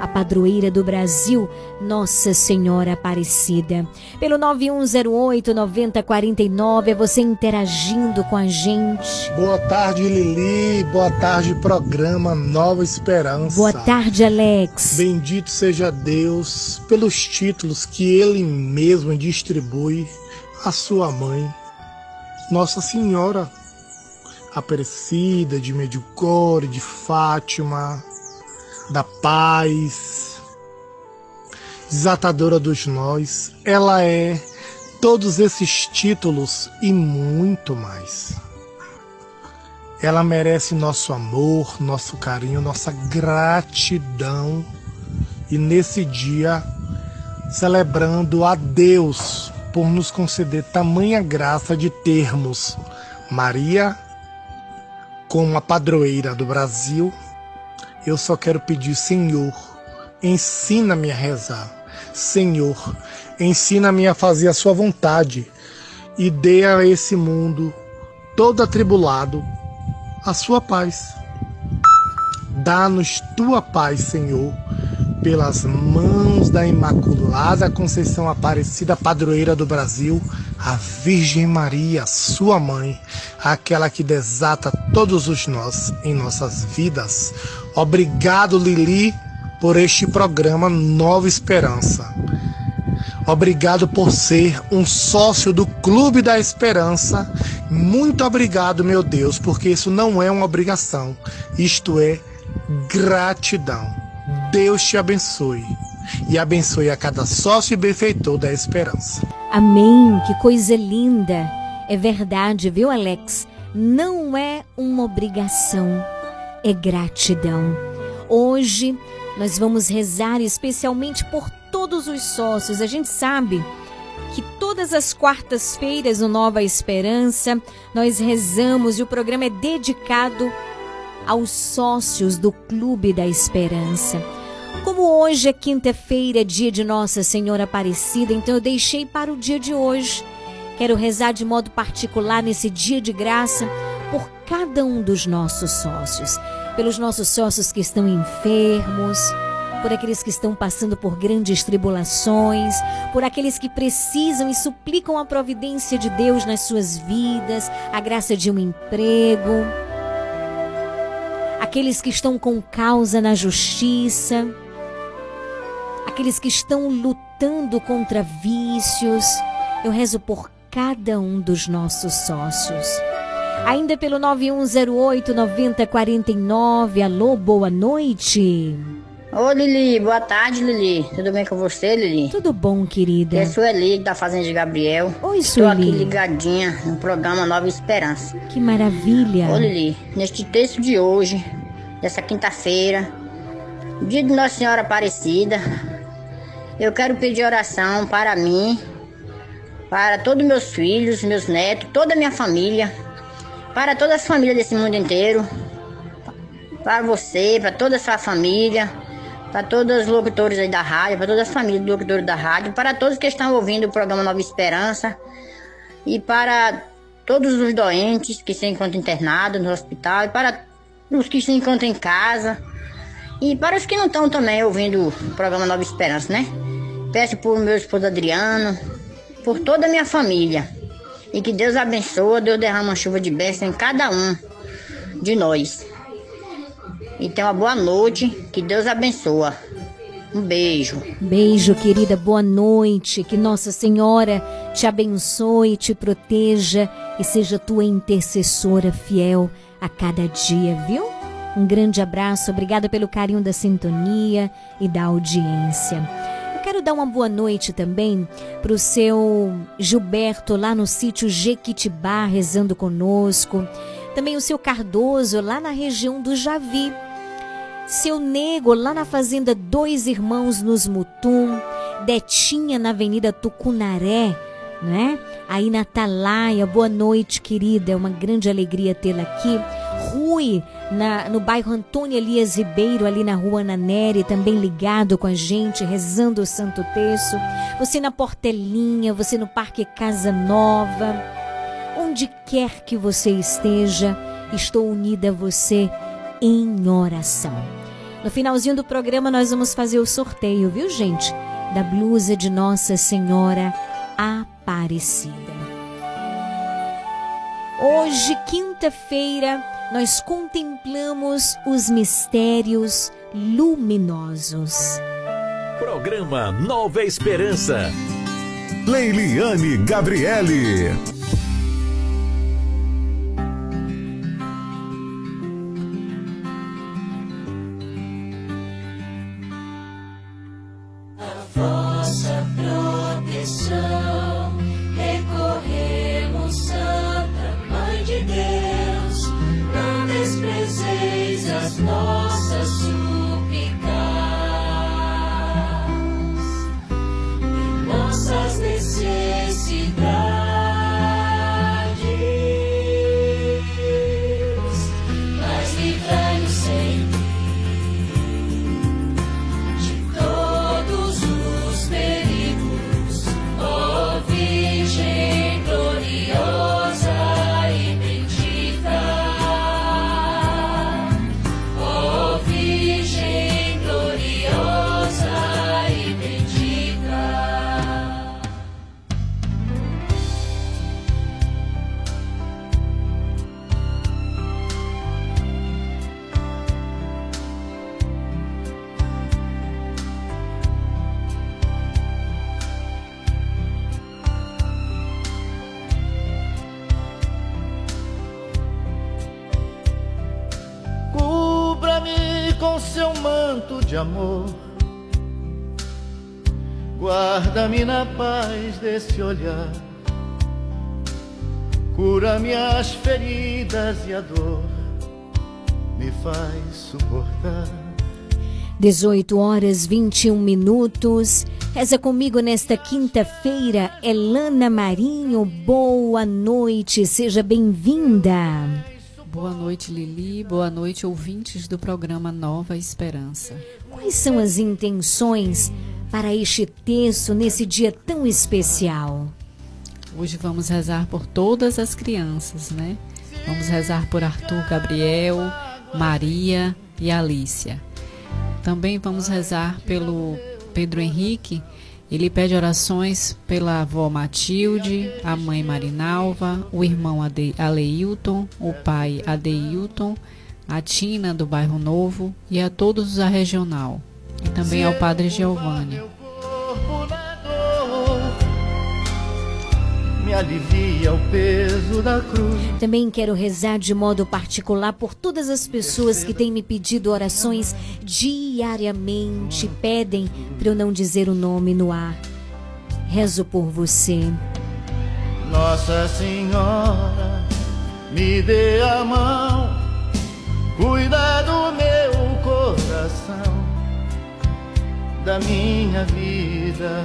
S2: a padroeira do Brasil, Nossa Senhora Aparecida. Pelo 9108 9049 é você interagindo com a gente.
S28: Boa tarde, Lili. Boa tarde, programa Nova Esperança.
S2: Boa tarde, Alex.
S28: Bendito seja Deus pelos títulos que Ele mesmo distribui à sua mãe, Nossa Senhora Aparecida de Medjugorje, de Fátima, da paz, desatadora dos nós. Ela é todos esses títulos e muito mais. Ela merece nosso amor, nosso carinho, nossa gratidão. E nesse dia, celebrando a Deus por nos conceder tamanha graça de termos Maria como a padroeira do Brasil, eu só quero pedir, Senhor, ensina-me a rezar. Senhor, ensina-me a fazer a sua vontade e dê a esse mundo todo atribulado a sua paz. Dá-nos tua paz, Senhor, pelas mãos da Imaculada Conceição Aparecida, padroeira do Brasil, a Virgem Maria, sua mãe, aquela que desata todos os nós em nossas vidas. Obrigado, Lili, por este programa Nova Esperança. Obrigado por ser um sócio do Clube da Esperança. Muito obrigado, meu Deus, porque isso não é uma obrigação, isto é gratidão. Deus te abençoe e abençoe a cada sócio e benfeitor da esperança.
S2: Amém. Que coisa linda. É verdade, viu, Alex? Não é uma obrigação, é gratidão. Hoje nós vamos rezar especialmente por todos os sócios. A gente sabe que todas as quartas-feiras no Nova Esperança nós rezamos e o programa é dedicado aos sócios do Clube da Esperança. Como hoje é quinta-feira, dia de Nossa Senhora Aparecida, então eu deixei para o dia de hoje. Quero rezar de modo particular nesse dia de graça por cada um dos nossos sócios, pelos nossos sócios que estão enfermos, por aqueles que estão passando por grandes tribulações, por aqueles que precisam e suplicam a providência de Deus nas suas vidas, a graça de um emprego, aqueles que estão com causa na justiça, aqueles que estão lutando contra vícios. Eu rezo por cada um dos nossos sócios. Ainda pelo 9108 9049. Alô, boa noite.
S23: Ô Lili, boa tarde, Lili. Tudo bem com você, Lili?
S2: Tudo bom, querida.
S23: Eu sou Eli, da Fazenda de Gabriel.
S2: Oi,
S23: Estou aqui
S2: Sueli.
S23: ligadinha no programa Nova Esperança.
S2: Que maravilha.
S23: Ô Lili, neste texto de hoje, dessa quinta-feira, dia de Nossa Senhora Aparecida, eu quero pedir oração para mim, para todos meus filhos, meus netos, toda a minha família, para toda a família desse mundo inteiro, para você, para toda a sua família, para todos os locutores aí da rádio, para toda a família dos locutores da rádio, para todos que estão ouvindo o programa Nova Esperança e para todos os doentes que se encontram internados no hospital e para os que se encontram em casa e para os que não estão também ouvindo o programa Nova Esperança, né? Peço por meu esposo Adriano, por toda a minha família e que Deus abençoe, Deus derrama uma chuva de bênção em cada um de nós. E tenha uma boa noite, que Deus abençoe. Um beijo.
S2: Beijo, querida. Boa noite. Que Nossa Senhora te abençoe, te proteja e seja tua intercessora fiel a cada dia, viu? Um grande abraço. Obrigada pelo carinho da sintonia e da audiência. Eu quero dar uma boa noite também para o seu Gilberto lá no sítio Jequitibá rezando conosco. Também o seu Cardoso lá na região do Javi. Seu Nego lá na Fazenda Dois Irmãos nos Mutum, Detinha na Avenida Tucunaré, né? Aí na Atalaia, boa noite, querida, é uma grande alegria tê-la aqui. Rui, na, no bairro Antônio Elias Ribeiro, ali na rua Ana Nery, também ligado com a gente, rezando o Santo Terço. Você na Portelinha, você no Parque Casa Nova. Onde quer que você esteja, estou unida a você em oração. No finalzinho do programa, nós vamos fazer o sorteio, viu, gente? Da blusa de Nossa Senhora Aparecida. Hoje, quinta-feira, nós contemplamos os mistérios luminosos.
S1: Programa Nova Esperança. Leiliane Gabriele.
S27: vossa proteção. Desprezeis as nossas de
S29: amor. Guarda-me na paz desse olhar. Cura minhas feridas e a dor me faz suportar.
S2: 18 horas 21 minutos. Reza comigo nesta quinta-feira, Elana Marinho. Boa noite, seja bem-vinda.
S30: Boa noite, Lili. Boa noite, ouvintes do programa Nova Esperança.
S2: Quais são as intenções para este texto nesse dia tão especial?
S30: Hoje vamos rezar por todas as crianças, né? Vamos rezar por Arthur Gabriel, Maria e Alícia. Também vamos rezar pelo Pedro Henrique. Ele pede orações pela avó Matilde, a mãe Marinalva, o irmão Ade- Aleilton, o pai Adeilton, a Tina do bairro Novo e a todos da regional. E também ao padre Giovanni.
S29: Me alivia o peso da cruz.
S2: Também quero rezar de modo particular por todas as pessoas que têm me pedido orações diariamente, pedem para eu não dizer o nome no ar. Rezo por você.
S29: Nossa Senhora, me dê a mão, cuida do meu coração, da minha vida,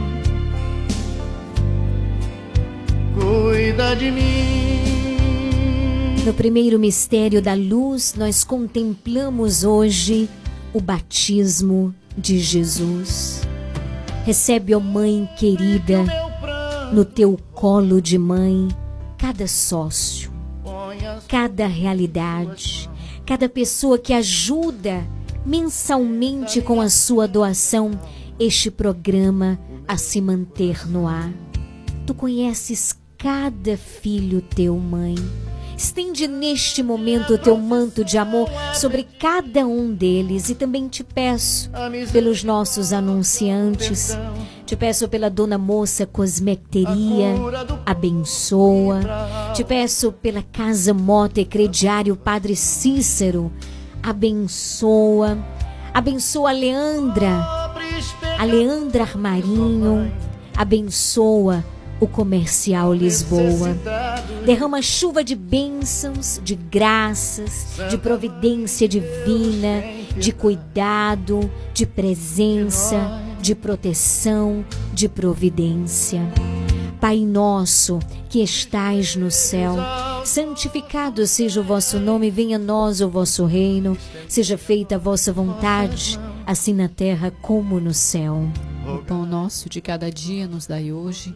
S29: Cuida de mim.
S2: No primeiro mistério da luz, nós contemplamos hoje o batismo de Jesus. Recebe, ó Mãe querida, no teu colo de mãe cada sócio, cada realidade, cada pessoa que ajuda mensalmente com a sua doação este programa a se manter no ar. Tu conheces cada filho teu, mãe. Estende neste momento o teu manto de amor sobre cada um deles e também te peço pelos nossos anunciantes, te peço pela dona moça cosmeteria, abençoa. Te peço pela Casa Mota e Crediário Padre Cícero, abençoa. Abençoa a Leandra, a Leandra Armarinho, abençoa o Comercial Lisboa. Derrama chuva de bênçãos, de graças, de providência divina, de cuidado, de presença, de proteção, de providência. Pai nosso que estais no céu, santificado seja o vosso nome, venha a nós o vosso reino, seja feita a vossa vontade, assim na terra como no céu.
S30: O pão nosso de cada dia nos dai hoje.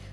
S2: o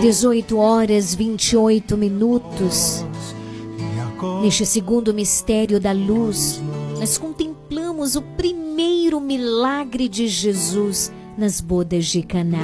S2: 18 horas 28 minutos. Neste segundo mistério da luz, nós contemplamos o primeiro milagre de Jesus nas bodas de Caná.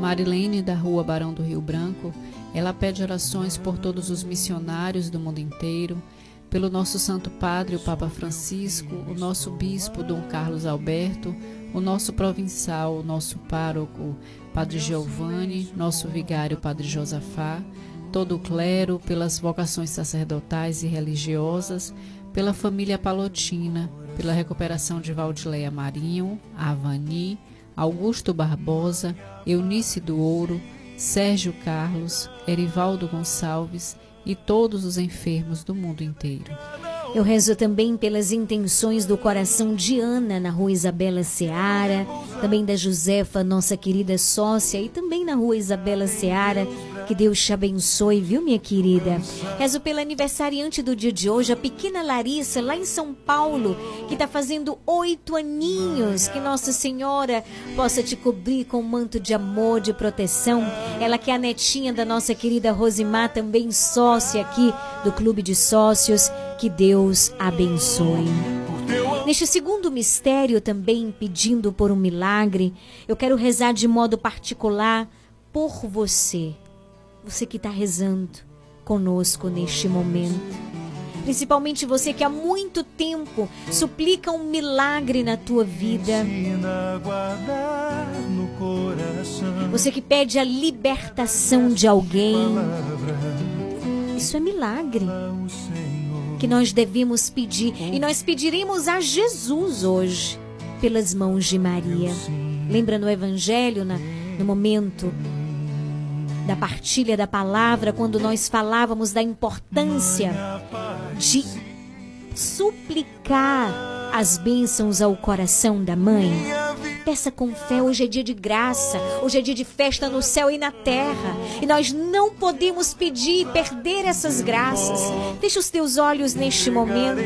S30: Marilene da Rua Barão do Rio Branco, ela pede orações por todos os missionários do mundo inteiro, pelo nosso Santo Padre, o Papa Francisco, o nosso Bispo Dom Carlos Alberto, o nosso provincial, o nosso pároco, Padre Giovanni, nosso vigário, Padre Josafá, todo o clero, pelas vocações sacerdotais e religiosas, pela família Palotina, pela recuperação de Valdileia Marinho, Avani, Augusto Barbosa, Eunice do Ouro, Sérgio Carlos, Erivaldo Gonçalves e todos os enfermos do mundo inteiro.
S2: Eu rezo também pelas intenções do coração de Ana na rua Isabela Seara, também da Josefa, nossa querida sócia, e também na rua Isabela Seara. Que Deus te abençoe, viu, minha querida? Rezo pela aniversariante do dia de hoje, a pequena Larissa, lá em São Paulo, que está fazendo oito aninhos. Que Nossa Senhora possa te cobrir com um manto de amor, de proteção. Ela que é a netinha da nossa querida Rosimar, também sócia aqui do Clube de Sócios. Que Deus abençoe. Neste segundo mistério, também pedindo por um milagre, eu quero rezar de modo particular por você. Você que está rezando conosco neste momento. Principalmente você que há muito tempo suplica um milagre na tua vida. Você que pede a libertação de alguém. Isso é milagre que nós devemos pedir. E nós pediremos a Jesus hoje, pelas mãos de Maria. Lembra no Evangelho, na, no momento da partilha da palavra, quando nós falávamos da importância de suplicar as bênçãos ao coração da mãe. Peça com fé, hoje é dia de graça, hoje é dia de festa no céu e na terra. E nós não podemos pedir e perder essas graças. Feche os teus olhos neste momento.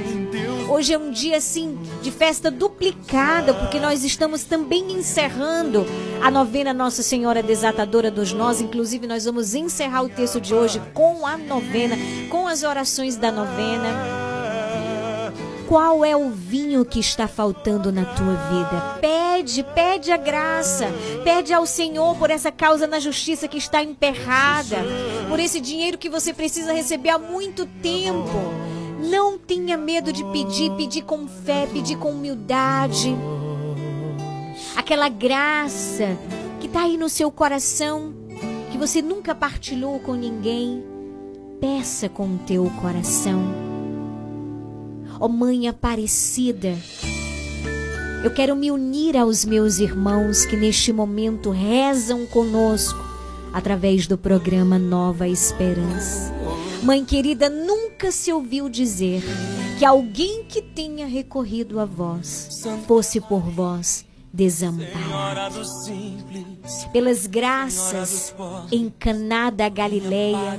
S2: Hoje é um dia assim de festa duplicada, porque nós estamos também encerrando a novena Nossa Senhora Desatadora dos Nós. Inclusive, nós vamos encerrar o texto de hoje com a novena, com as orações da novena qual é o vinho que está faltando na tua vida. Pede, pede a graça. Pede ao Senhor por essa causa na justiça que está emperrada, por esse dinheiro que você precisa receber há muito tempo. Não tenha medo de pedir, pedir com fé, pedir com humildade. Aquela graça que está aí no seu coração, que você nunca partilhou com ninguém. Peça com o teu coração ó oh, Mãe Aparecida. Eu quero me unir aos meus irmãos que neste momento rezam conosco através do programa Nova Esperança. Mãe querida, nunca se ouviu dizer que alguém que tenha recorrido a vós fosse por vós desamparado. Pelas graças em Caná da Galileia,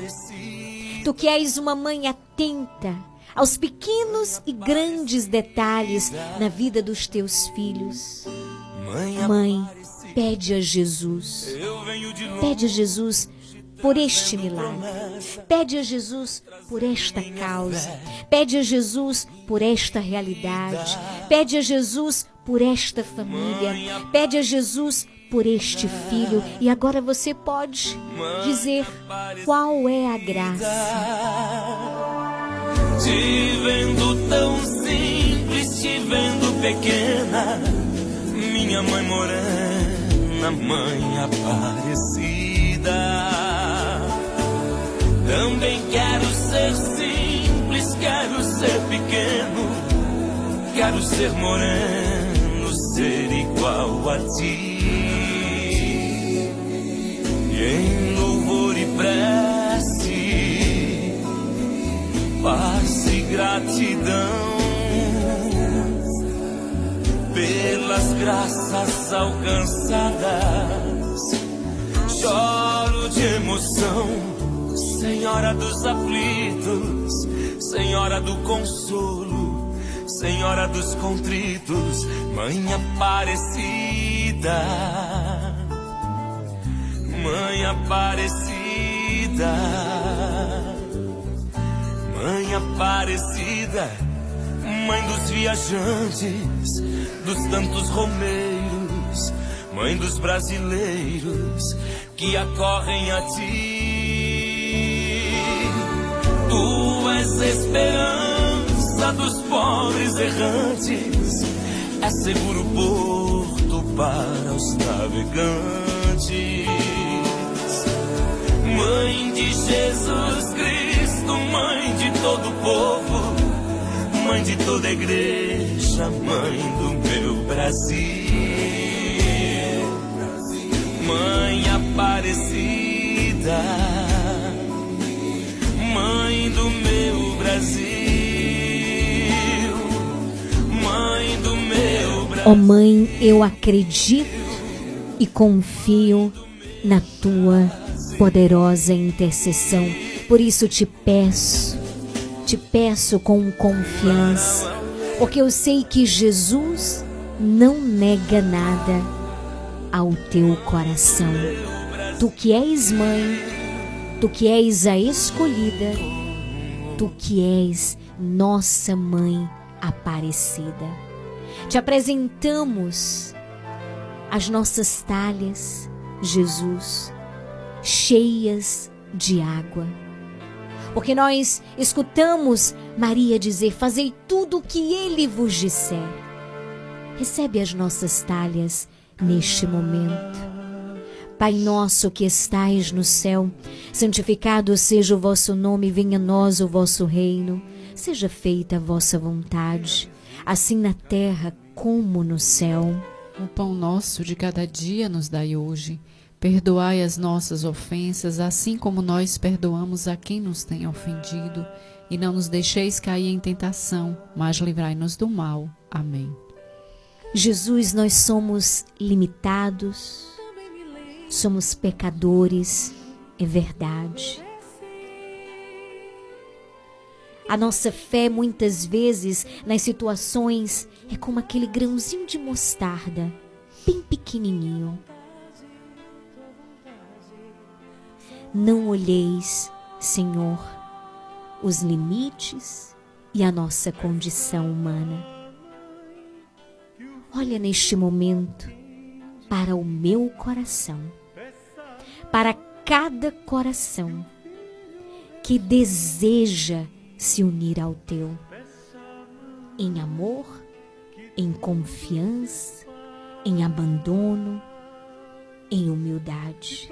S2: tu que és uma mãe atenta, aos pequenos e grandes detalhes na vida dos teus filhos. Mãe, pede a Jesus. Pede a Jesus por este milagre. Pede a Jesus por esta causa. Pede a Jesus por esta realidade. Pede a Jesus por esta família. Pede a Jesus por este filho. E agora você pode dizer qual é a graça.
S11: Te vendo tão simples, te vendo pequena, minha mãe morena, mãe aparecida. Também quero ser simples, quero ser pequeno, quero ser moreno, ser igual a ti. E em louvor e prece, paz e gratidão pelas graças alcançadas. Choro de emoção, Senhora dos aflitos, Senhora do consolo, Senhora dos contritos, Mãe Aparecida, Mãe Aparecida, Mãe Aparecida, Mãe dos viajantes, dos tantos romeiros, Mãe dos brasileiros que acorrem a ti. Tu és esperança dos pobres errantes, é seguro porto para os navegantes. Mãe de Jesus Cristo, mãe todo povo, mãe de toda igreja, mãe do meu Brasil. Mãe Aparecida, mãe do meu Brasil, mãe do meu Brasil.
S2: Ó Mãe, eu acredito e confio na tua poderosa intercessão. Por isso te peço, te peço com confiança, porque eu sei que Jesus não nega nada ao teu coração. Tu que és mãe, tu que és a escolhida, tu que és nossa mãe Aparecida. Te apresentamos as nossas talhas, Jesus, cheias de água. Porque nós escutamos Maria dizer: Fazei tudo o que ele vos disser. Recebe as nossas talhas neste momento. Pai nosso que estais no céu, santificado seja o vosso nome, venha a nós o vosso reino, seja feita a vossa vontade, assim na terra como no céu.
S30: O pão nosso de cada dia nos dai hoje. Perdoai as nossas ofensas, assim como nós perdoamos a quem nos tem ofendido, e não nos deixeis cair em tentação, mas livrai-nos do mal. Amém.
S2: Jesus, nós somos limitados, somos pecadores, é verdade. A nossa fé, muitas vezes, nas situações, é como aquele grãozinho de mostarda, bem pequenininho. Não olheis, Senhor, os limites e a nossa condição humana. Olha neste momento para o meu coração, para cada coração que deseja se unir ao teu, em amor, em confiança, em abandono, em humildade.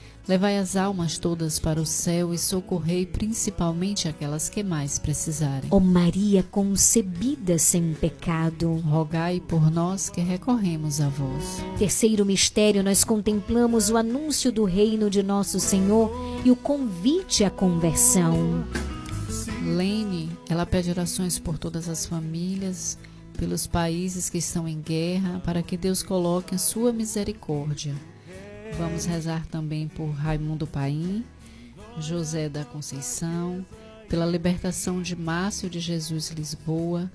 S30: Levai as almas todas para o céu e socorrei principalmente aquelas que mais precisarem.
S2: Ó Maria concebida sem pecado,
S30: rogai por nós que recorremos a vós.
S2: Terceiro mistério, nós contemplamos o anúncio do reino de nosso Senhor e o convite à conversão.
S30: Lene, ela pede orações por todas as famílias, pelos países que estão em guerra, para que Deus coloque a sua misericórdia. Vamos rezar também por Raimundo Paim, José da Conceição, pela libertação de Márcio de Jesus Lisboa,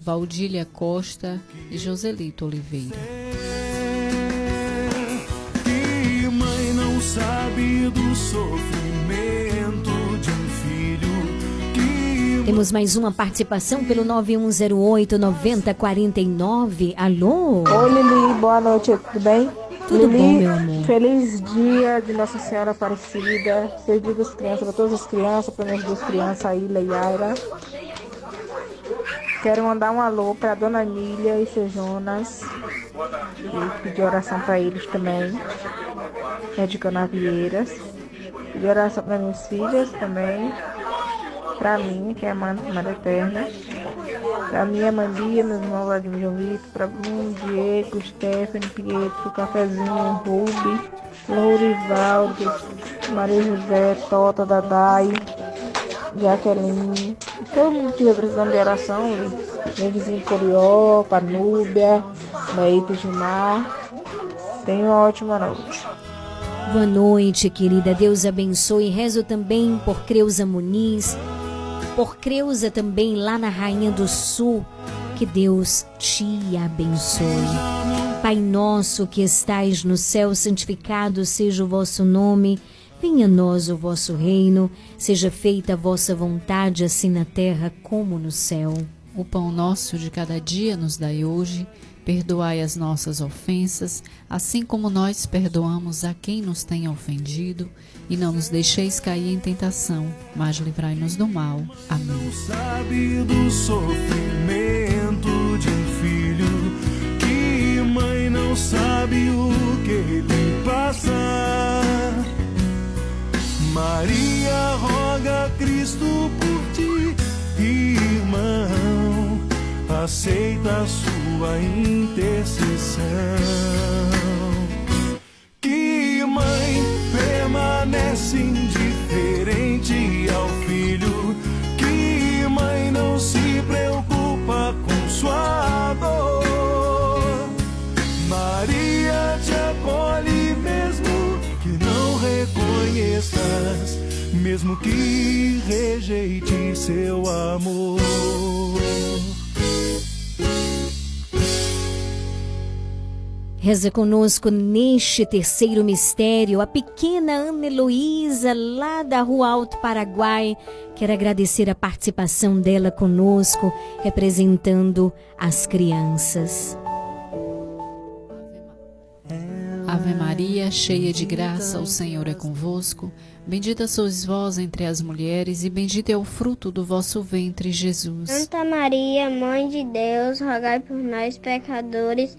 S30: Valdília Costa e Joselito Oliveira.
S7: Que mãe não sabe do sofrimento de um filho que
S2: Temos mais uma participação pelo 9108 9049. Alô?
S31: Oi, Lili, boa noite, tudo bem?
S2: Tudo
S31: Lili,
S2: bom, meu amor?
S31: Feliz dia de Nossa Senhora Aparecida. Feliz dia das crianças, para todas as crianças, para minhas duas crianças, a Ilha e Yaira. Quero mandar um alô para Dona Emília e seu Jonas. E pedir oração para eles também. É de Canavieiras. Pedir oração para minhas filhas também. Para mim, que é a Mãe Eterna. Pra minha Mandia, meus irmãos lá de João Vitor, Bruno, Diego, Stephanie, Pietro, Cafezinho, Rubi, Lourivaldo, Maria José, Tota, Dadai, Jaqueline. Todo mundo que precisando de oração, meu vizinho Corió, Panúbia, Neito Gilmar. Tenha uma ótima noite.
S2: Boa noite, querida. Deus abençoe. Rezo também por Creuza Muniz, por Creuza também lá na Rainha do Sul. Que Deus te abençoe. Pai nosso que estais no céu, santificado seja o vosso nome. Venha a nós o vosso reino, seja feita a vossa vontade, assim na terra como no céu.
S30: O pão nosso de cada dia nos dai hoje. Perdoai as nossas ofensas, assim como nós perdoamos a quem nos tem ofendido, e não nos deixeis cair em tentação, mas livrai-nos do mal. Amém.
S7: sabe do sofrimento de um filho que mãe não sabe o que ele passa. Maria roga a Cristo por ti, irmão, aceita a sua intercessão. Que mãe permanece indiferente ao filho? Que mãe não se preocupa com sua dor? Maria te acolhe mesmo que não reconheças, mesmo que rejeite seu amor.
S2: Reza conosco neste terceiro mistério a pequena Ana Heloísa, lá da Rua Alto Paraguai. Quero agradecer a participação dela conosco, representando as crianças.
S30: Ave Maria, cheia de graça, o Senhor é convosco. Bendita sois vós entre as mulheres, e bendito é o fruto do vosso ventre, Jesus.
S32: Santa Maria, Mãe de Deus, rogai por nós, pecadores,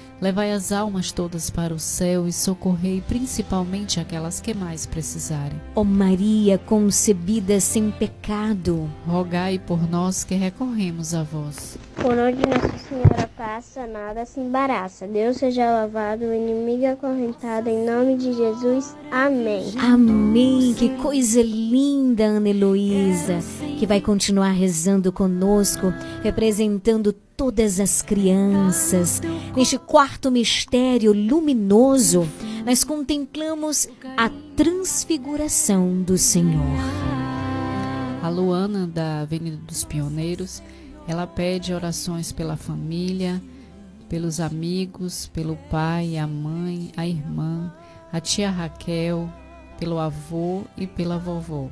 S30: Levai as almas todas para o céu e socorrei principalmente aquelas que mais precisarem.
S2: Ó Maria concebida sem pecado,
S30: rogai por nós que recorremos a vós.
S32: Por onde Nossa Senhora passa, nada se embaraça. Deus seja louvado, o inimigo acorrentado, em nome de Jesus. Amém.
S2: Amém. Que coisa linda, Ana Heloísa, que vai continuar rezando conosco, representando todas as crianças. Neste quarto mistério luminoso, nós contemplamos a transfiguração do Senhor.
S30: A Luana, da Avenida dos Pioneiros, ela pede orações pela família, pelos amigos, pelo pai, a mãe, a irmã, a tia Raquel, pelo avô e pela vovó.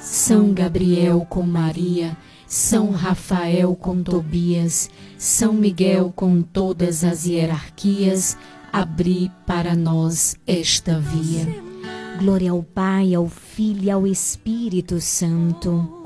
S2: São Gabriel com Maria, São Rafael com Tobias, São Miguel com todas as hierarquias, abri para nós esta via. Glória ao Pai, ao Filho e ao Espírito Santo.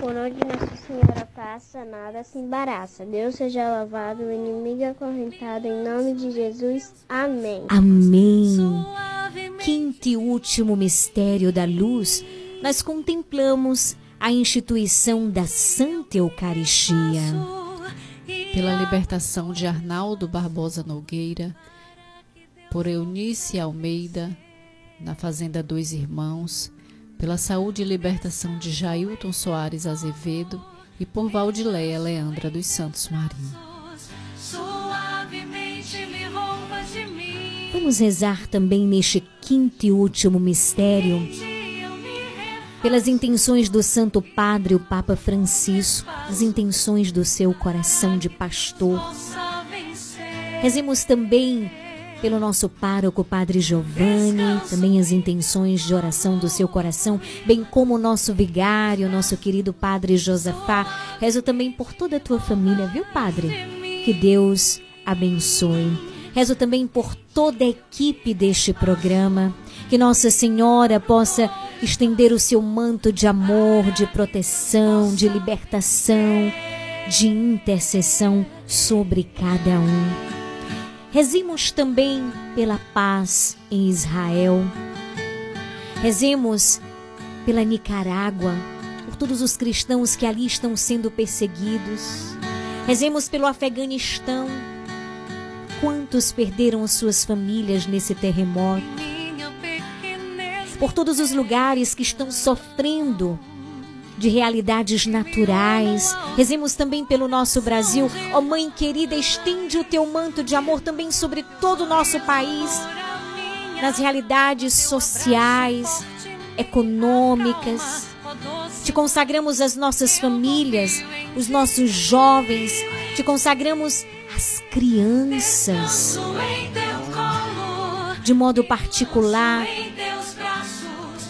S32: Por onde Nossa Senhora passa, nada se embaraça. Deus seja louvado, o inimigo acorrentado, em nome de Jesus. Amém.
S2: Amém. Quinto e último mistério da luz, nós contemplamos a instituição da Santa Eucaristia.
S30: Pela libertação de Arnaldo Barbosa Nogueira, por Eunice Almeida, na Fazenda Dois Irmãos, pela saúde e libertação de Jailton Soares Azevedo e por Valdileia Leandra dos Santos Marinho.
S2: Vamos rezar também neste quinto e último mistério pelas intenções do Santo Padre, o Papa Francisco, as intenções do seu coração de pastor. Rezemos também pelo nosso pároco, Padre Giovanni, também as intenções de oração do seu coração, bem como o nosso vigário, nosso querido Padre Josafá. Rezo também por toda a tua família, viu, Padre? Que Deus abençoe. Rezo também por toda a equipe deste programa, que Nossa Senhora possa estender o seu manto de amor, de proteção, de libertação, de intercessão sobre cada um. Rezemos também pela paz em Israel. Rezemos pela Nicarágua, por todos os cristãos que ali estão sendo perseguidos. Rezemos pelo Afeganistão. Quantos perderam suas famílias nesse terremoto? Por todos os lugares que estão sofrendo de realidades naturais. Rezemos também pelo nosso Brasil. Ó oh, Mãe querida, estende o teu manto de amor também sobre todo o nosso país, nas realidades sociais, econômicas. Te consagramos as nossas famílias, os nossos jovens, te consagramos as crianças. De modo particular,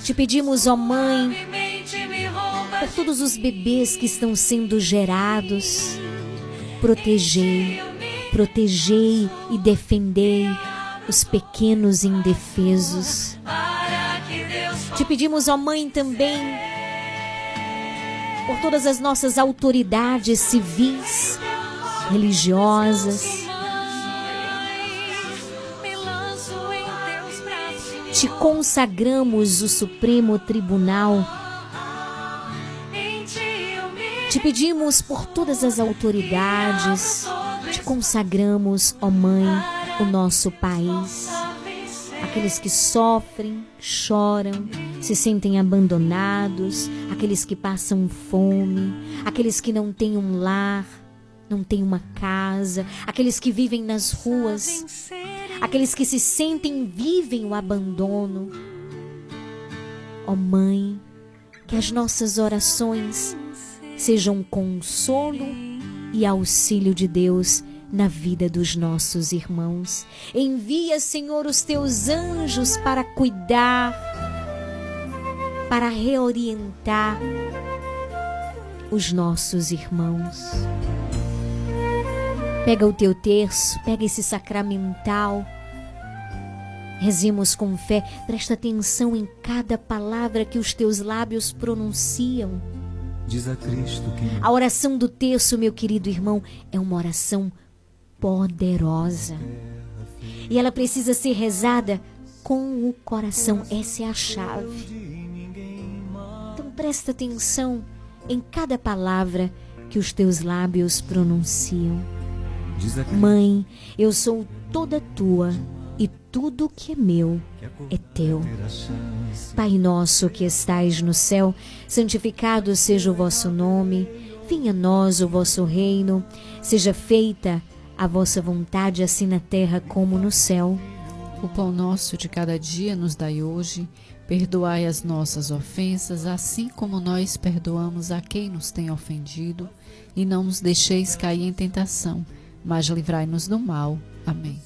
S2: te pedimos, ó Mãe, por todos os bebês que estão sendo gerados, protegei, protegei e defendei os pequenos indefesos. Te pedimos, ó Mãe, também por todas as nossas autoridades civis, religiosas. Te consagramos o Supremo Tribunal. Te pedimos por todas as autoridades. Te consagramos, ó Mãe, o nosso país. Aqueles que sofrem, choram, se sentem abandonados, aqueles que passam fome, aqueles que não têm um lar, não têm uma casa, aqueles que vivem nas ruas, aqueles que se sentem vivem o abandono. Ó Mãe, que as nossas orações sejam consolo e auxílio de Deus na vida dos nossos irmãos. Envia, Senhor, os teus anjos para cuidar, para reorientar os nossos irmãos. Pega o teu terço, pega esse sacramental. Rezemos com fé, presta atenção em cada palavra que os teus lábios pronunciam.
S33: Diz a Cristo.
S2: A oração do terço, meu querido irmão, é uma oração poderosa. E ela precisa ser rezada com o coração. Essa é a chave. Então presta atenção em cada palavra que os teus lábios pronunciam. Mãe, eu sou toda tua tudo que é meu é teu. Pai nosso que estais no céu, santificado seja o vosso nome. Venha a nós o vosso reino. Seja feita a vossa vontade, assim na terra como no céu.
S30: O pão nosso de cada dia nos dai hoje. Perdoai as nossas ofensas, assim como nós perdoamos a quem nos tem ofendido. E não nos deixeis cair em tentação, mas livrai-nos do mal. Amém.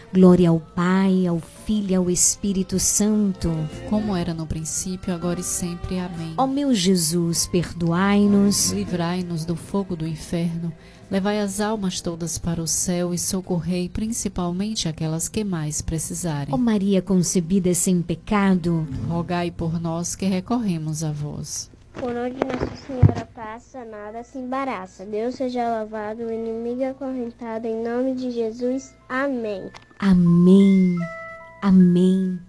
S2: Glória ao Pai, ao Filho e ao Espírito Santo.
S30: como era no princípio, agora e sempre. Amém.
S2: Ó meu Jesus, perdoai-nos.
S30: Livrai-nos do fogo do inferno, levai as almas todas para o céu e socorrei principalmente aquelas que mais precisarem.
S2: Ó Maria concebida sem pecado,
S30: Rogai por nós que recorremos a vós.
S32: Por onde Nossa Senhora passa, nada se embaraça. Deus seja louvado, o inimigo acorrentado, em nome de Jesus. Amém.
S2: Amém. Amém.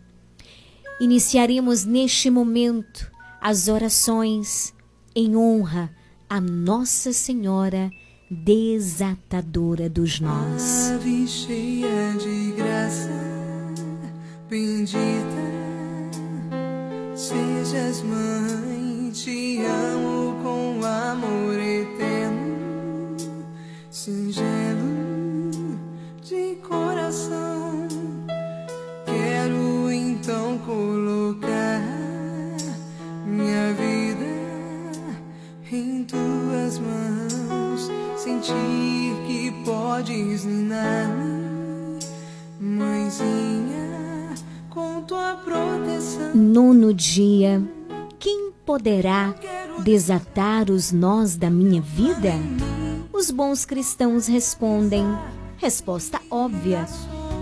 S2: Iniciaremos neste momento as orações em honra a Nossa Senhora desatadora dos nós.
S3: Ave cheia de graça, bendita sejas mãe, te amo com amor eterno, singelo coração. Quero então colocar minha vida em tuas mãos, sentir que podes ninar-me, mãezinha, com tua proteção.
S2: Nono dia, quem poderá desatar os nós da minha vida? Os bons cristãos respondem, resposta óbvia,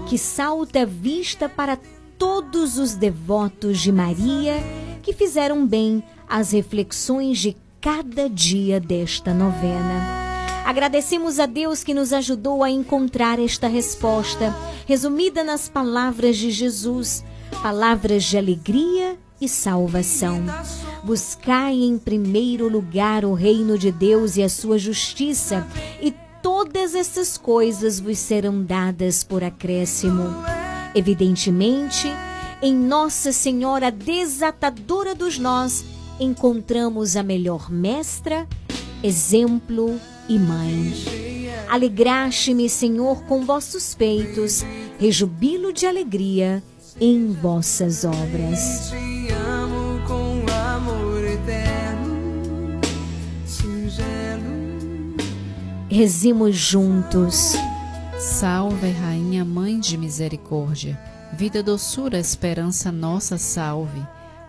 S2: que salta vista para todos os devotos de Maria que fizeram bem as reflexões de cada dia desta novena. Agradecemos a Deus que nos ajudou a encontrar esta resposta, resumida nas palavras de Jesus, palavras de alegria e salvação. Buscai em primeiro lugar o reino de Deus e a sua justiça, e todas essas coisas vos serão dadas por acréscimo. Evidentemente, em Nossa Senhora desatadora dos nós, encontramos a melhor mestra, exemplo e mãe. Alegraste-me, Senhor, com vossos feitos, rejubilo de alegria em vossas obras. Rezemos juntos.
S30: Salve, Rainha Mãe de Misericórdia, vida, doçura, esperança nossa, salve.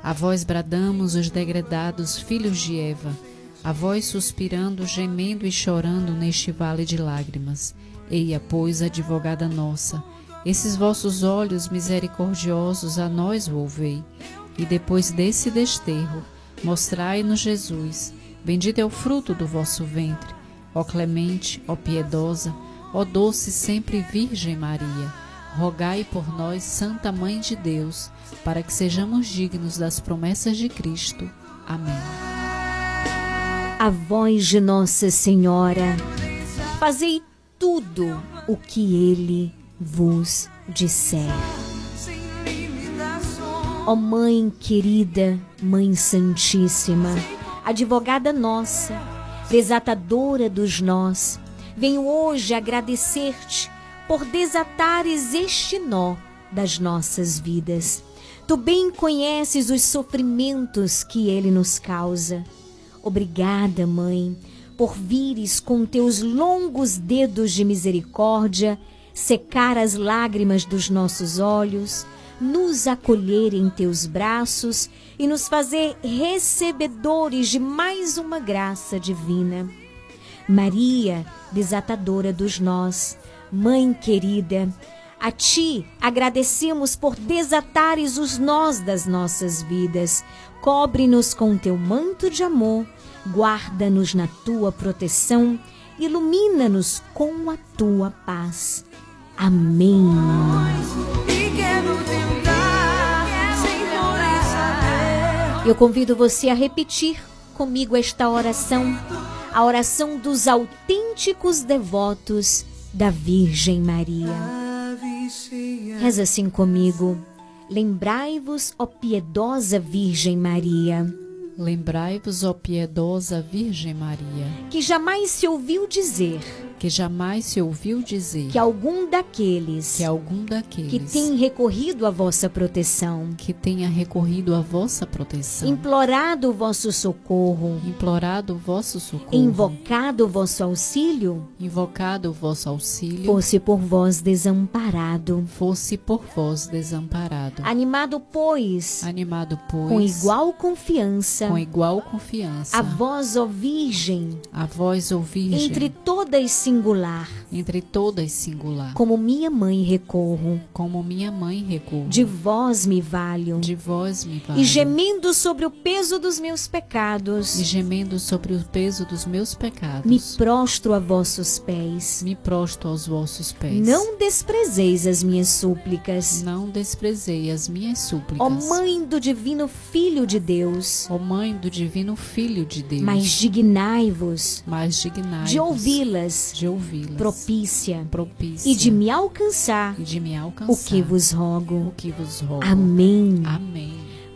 S30: A vós bradamos os degredados filhos de Eva, a vós suspirando, gemendo e chorando neste vale de lágrimas. Eia, pois, advogada nossa, esses vossos olhos misericordiosos a nós volvei, e depois desse desterro, mostrai-nos Jesus, bendito é o fruto do vosso ventre, ó clemente, ó piedosa, ó doce sempre Virgem Maria, rogai por nós, Santa Mãe de Deus, para que sejamos dignos das promessas de Cristo. Amém.
S2: A voz de Nossa Senhora, fazei tudo o que Ele vos disser. Ó Mãe querida, Mãe Santíssima, advogada nossa, desatadora dos nós, venho hoje agradecer-te por desatares este nó das nossas vidas. Tu bem conheces os sofrimentos que ele nos causa. Obrigada, Mãe, por vires com teus longos dedos de misericórdia secar as lágrimas dos nossos olhos, nos acolher em teus braços e nos fazer recebedores de mais uma graça divina. Maria, desatadora dos nós, Mãe querida, a ti agradecemos por desatares os nós das nossas vidas. Cobre-nos com teu manto de amor, guarda-nos na tua proteção, ilumina-nos com a tua paz. Amém. Eu convido você a repetir comigo esta oração, a oração dos autênticos devotos da Virgem Maria. Reza assim comigo. Lembrai-vos, ó piedosa Virgem Maria.
S30: Lembrai-vos, ó piedosa Virgem Maria,
S2: que jamais se ouviu dizer
S30: que jamais se ouviu dizer
S2: que algum daqueles
S30: que algum daqueles
S2: que tem recorrido à vossa proteção,
S30: que tenha recorrido à vossa proteção,
S2: implorado o vosso socorro,
S30: implorado o vosso socorro,
S2: invocado o vosso auxílio,
S30: invocado o vosso auxílio,
S2: fosse por vós desamparado,
S30: fosse por vós desamparado,
S2: animado pois,
S30: animado pois,
S2: com igual confiança,
S30: com igual confiança,
S2: a vós, ó Virgem,
S30: a vós, ó Virgem,
S2: entre todas singular.
S30: Entre todas singular.
S2: Como minha mãe recorro.
S30: Como minha mãe recorro.
S2: De vós me valho.
S30: De vós me valho.
S2: E gemendo sobre o peso dos meus pecados.
S30: E gemendo sobre o peso dos meus pecados.
S2: Me prostro a vossos pés.
S30: Me prostro aos vossos pés.
S2: Não desprezeis as minhas súplicas.
S30: Não desprezei as minhas súplicas.
S2: Ó Mãe do divino Filho de Deus.
S30: Ó Mãe do divino Filho de Deus.
S2: Mas dignai-vos.
S30: Mas dignai-vos.
S2: De ouvi-las
S30: de ouvi-las,
S2: propícia,
S30: propícia,
S2: e de me alcançar,
S30: e de me alcançar,
S2: o que vos rogo,
S30: o que vos rogo.
S2: Amém.
S30: Amém.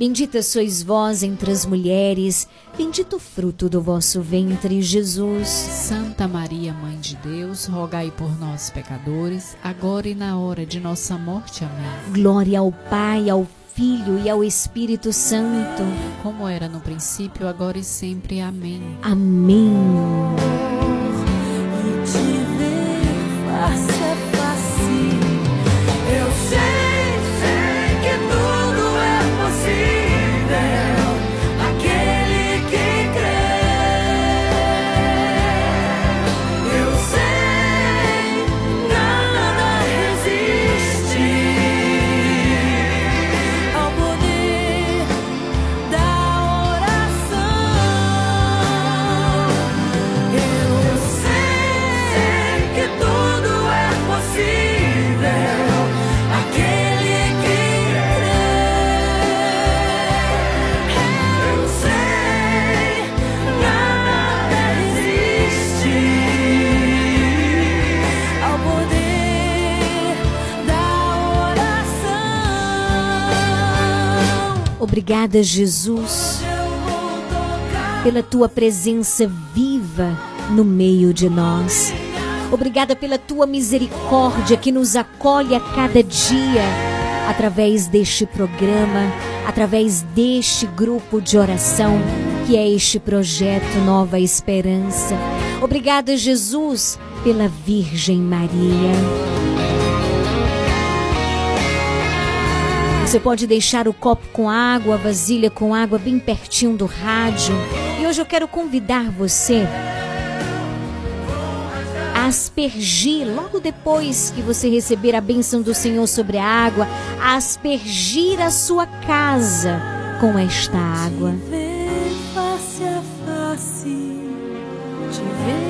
S2: Bendita sois vós entre as mulheres, bendito o fruto do vosso ventre, Jesus.
S30: Santa Maria, Mãe de Deus, rogai por nós, pecadores, agora e na hora de nossa morte. Amém.
S2: Glória ao Pai, ao Filho e ao Espírito Santo,
S30: como era no princípio, agora e sempre. Amém.
S2: Amém. Obrigada, Jesus, pela tua presença viva no meio de nós. Obrigada pela tua misericórdia que nos acolhe a cada dia através deste programa, através deste grupo de oração que é este projeto Nova Esperança. Obrigada, Jesus, pela Virgem Maria. Você pode deixar o copo com água, a vasilha com água bem pertinho do rádio. E hoje eu quero convidar você a aspergir, logo depois que você receber a bênção do Senhor sobre a água, a aspergir a sua casa com esta água.
S3: Te ver face a face, te ver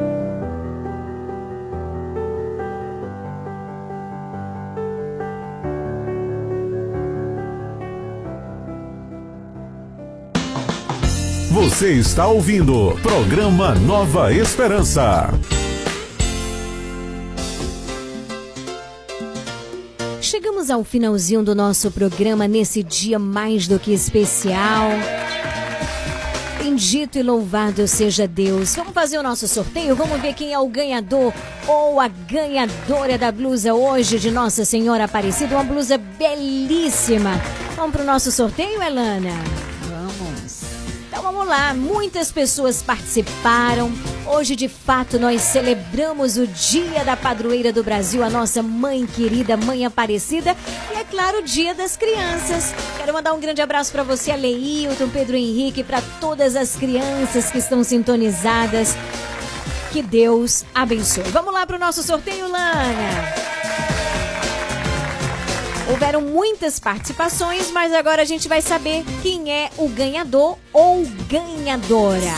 S1: Você está ouvindo programa Nova Esperança.
S2: Chegamos ao finalzinho do nosso programa nesse dia mais do que especial. Bendito e louvado seja Deus. Vamos fazer o nosso sorteio? Vamos ver quem é o ganhador ou a ganhadora da blusa hoje de Nossa Senhora Aparecida. Uma blusa belíssima. Vamos para o nosso sorteio, Elana? Então vamos lá, muitas pessoas participaram. Hoje, de fato, nós celebramos o Dia da Padroeira do Brasil, a nossa mãe querida, mãe Aparecida, e é claro, o Dia das Crianças. Quero mandar um grande abraço para você, Aleilton, Pedro Henrique, para todas as crianças que estão sintonizadas. Que Deus abençoe. Vamos lá para o nosso sorteio, Lana. Houveram muitas participações, mas agora a gente vai saber quem é o ganhador ou ganhadora.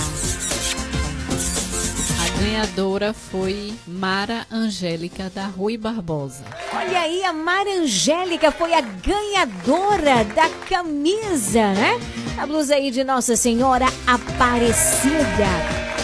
S30: A ganhadora foi Mara Angélica da Rui Barbosa.
S2: Olha aí, a Mara Angélica foi a ganhadora da camisa, né? A blusa aí de Nossa Senhora Aparecida.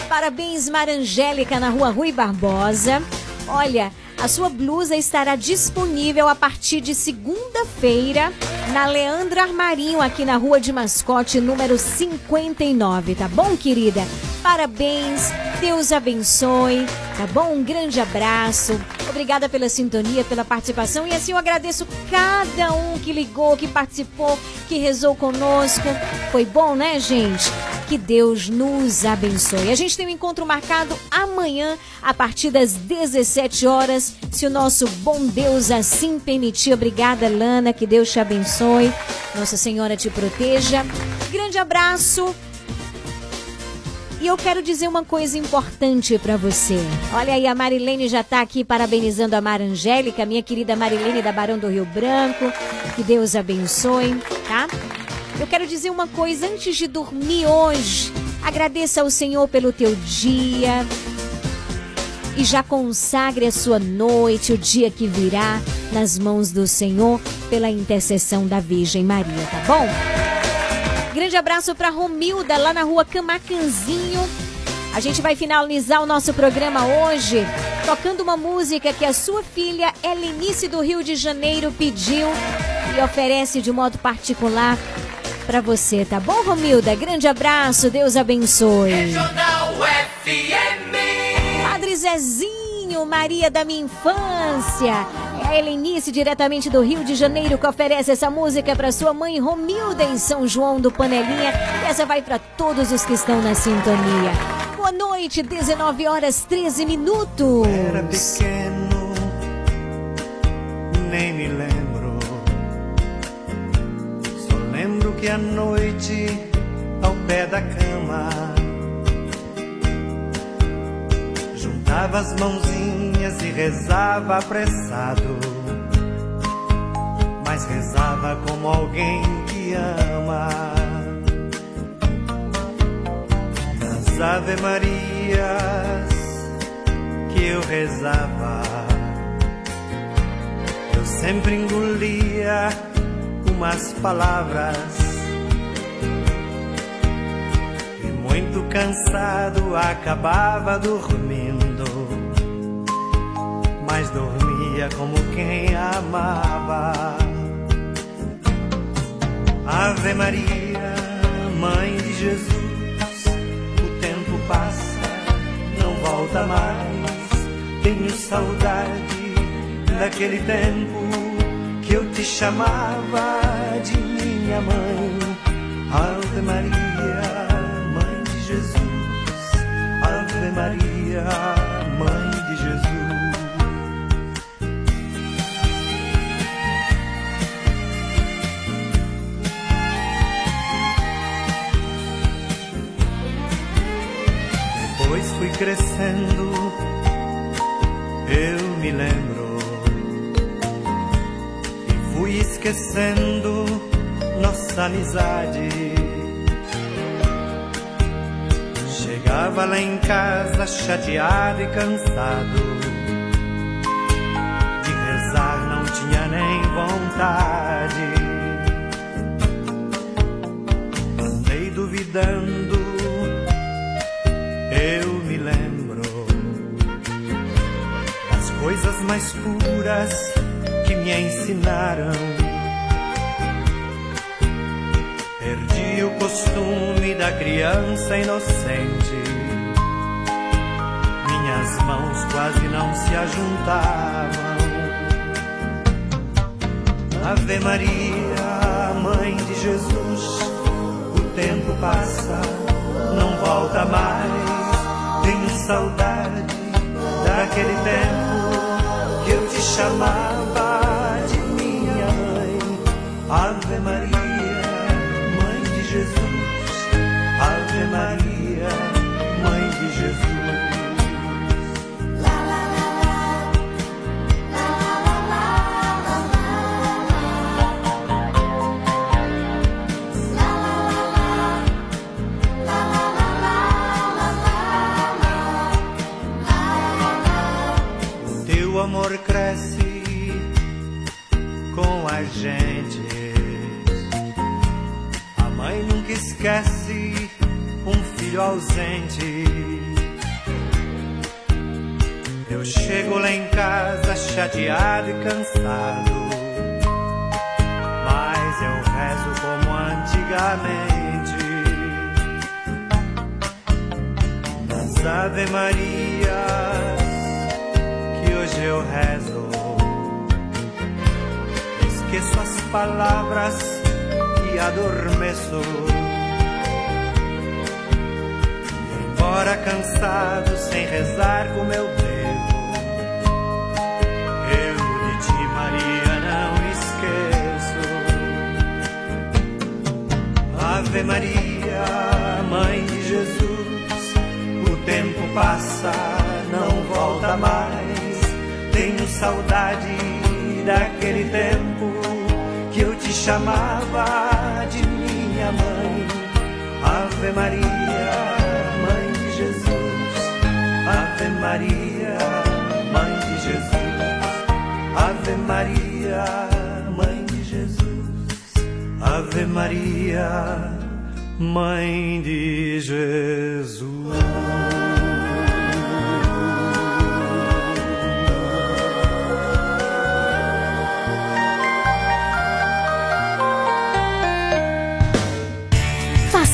S2: Parabéns, Mara Angélica, na rua Rui Barbosa. Olha, a sua blusa estará disponível a partir de segunda-feira na Leandro Armarinho, aqui na Rua de Mascote, número 59, tá bom, querida? Parabéns, Deus abençoe, tá bom? Um grande abraço. Obrigada pela sintonia, pela participação e assim eu agradeço cada um que ligou, que participou, que rezou conosco. Foi bom, né, gente? Que Deus nos abençoe. A gente tem um encontro marcado amanhã, a partir das 17 horas, se o nosso bom Deus assim permitir. Obrigada, Lana, que Deus te abençoe. Nossa Senhora te proteja. Grande abraço. E eu quero dizer uma coisa importante para você. Olha aí, a Marilene já tá aqui parabenizando a Mara Angélica, minha querida Marilene da Barão do Rio Branco. Que Deus abençoe, tá? Eu quero dizer uma coisa antes de dormir hoje. Agradeça ao Senhor pelo teu dia. E já consagre a sua noite, o dia que virá, nas mãos do Senhor, pela intercessão da Virgem Maria, tá bom? Grande abraço para Romilda, lá na rua Camacanzinho. A gente vai finalizar o nosso programa hoje tocando uma música que a sua filha Helenice do Rio de Janeiro pediu e oferece de modo particular para você, tá bom, Romilda? Grande abraço, Deus abençoe.
S27: Regional FM.
S2: Padre Zezinho, Maria da minha infância. A Helenice, diretamente do Rio de Janeiro, que oferece essa música para sua mãe Romilda em São João do Panelinha. E essa vai para todos os que estão na sintonia. Boa noite, 19 horas 13 minutos.
S29: Era pequeno, nem me lembro. Só lembro que à noite, ao pé da cama, juntava as mãozinhas e rezava apressado. Mas rezava como alguém que ama. Nas Ave Marias que eu rezava, eu sempre engolia umas palavras. E muito cansado acabava dormindo, mas dormia como quem amava. Ave Maria, Mãe de Jesus, o tempo passa, não volta mais. Tenho saudade daquele tempo que eu te chamava de minha mãe. Ave Maria, Mãe de Jesus, Ave Maria, Mãe crescendo, eu me lembro. E fui esquecendo nossa amizade. Chegava lá em casa chateado e cansado. De rezar não tinha nem vontade. Andei duvidando coisas mais puras que me ensinaram. Perdi o costume da criança inocente. Minhas mãos quase não se ajuntavam. Ave Maria, Mãe de Jesus, o tempo passa, não volta mais. Tenho saudade daquele tempo chamava de minha mãe. Ave Maria, Mãe de Jesus. Ave Maria, Mãe de Jesus. A mãe nunca esquece um filho ausente. Eu chego lá em casa chateado e cansado. Mas eu rezo como antigamente. Nas Ave Marias que hoje eu rezo. Esqueço as palavras e adormeço. Embora cansado, sem rezar como eu devo, eu de ti, Maria, não esqueço. Ave Maria, Mãe de Jesus, o tempo passa, não volta mais. Tenho saudade daquele tempo chamava de minha mãe. Ave Maria, Mãe de Jesus. Ave Maria, Mãe de Jesus. Ave Maria, Mãe de Jesus. Ave Maria, Mãe de Jesus.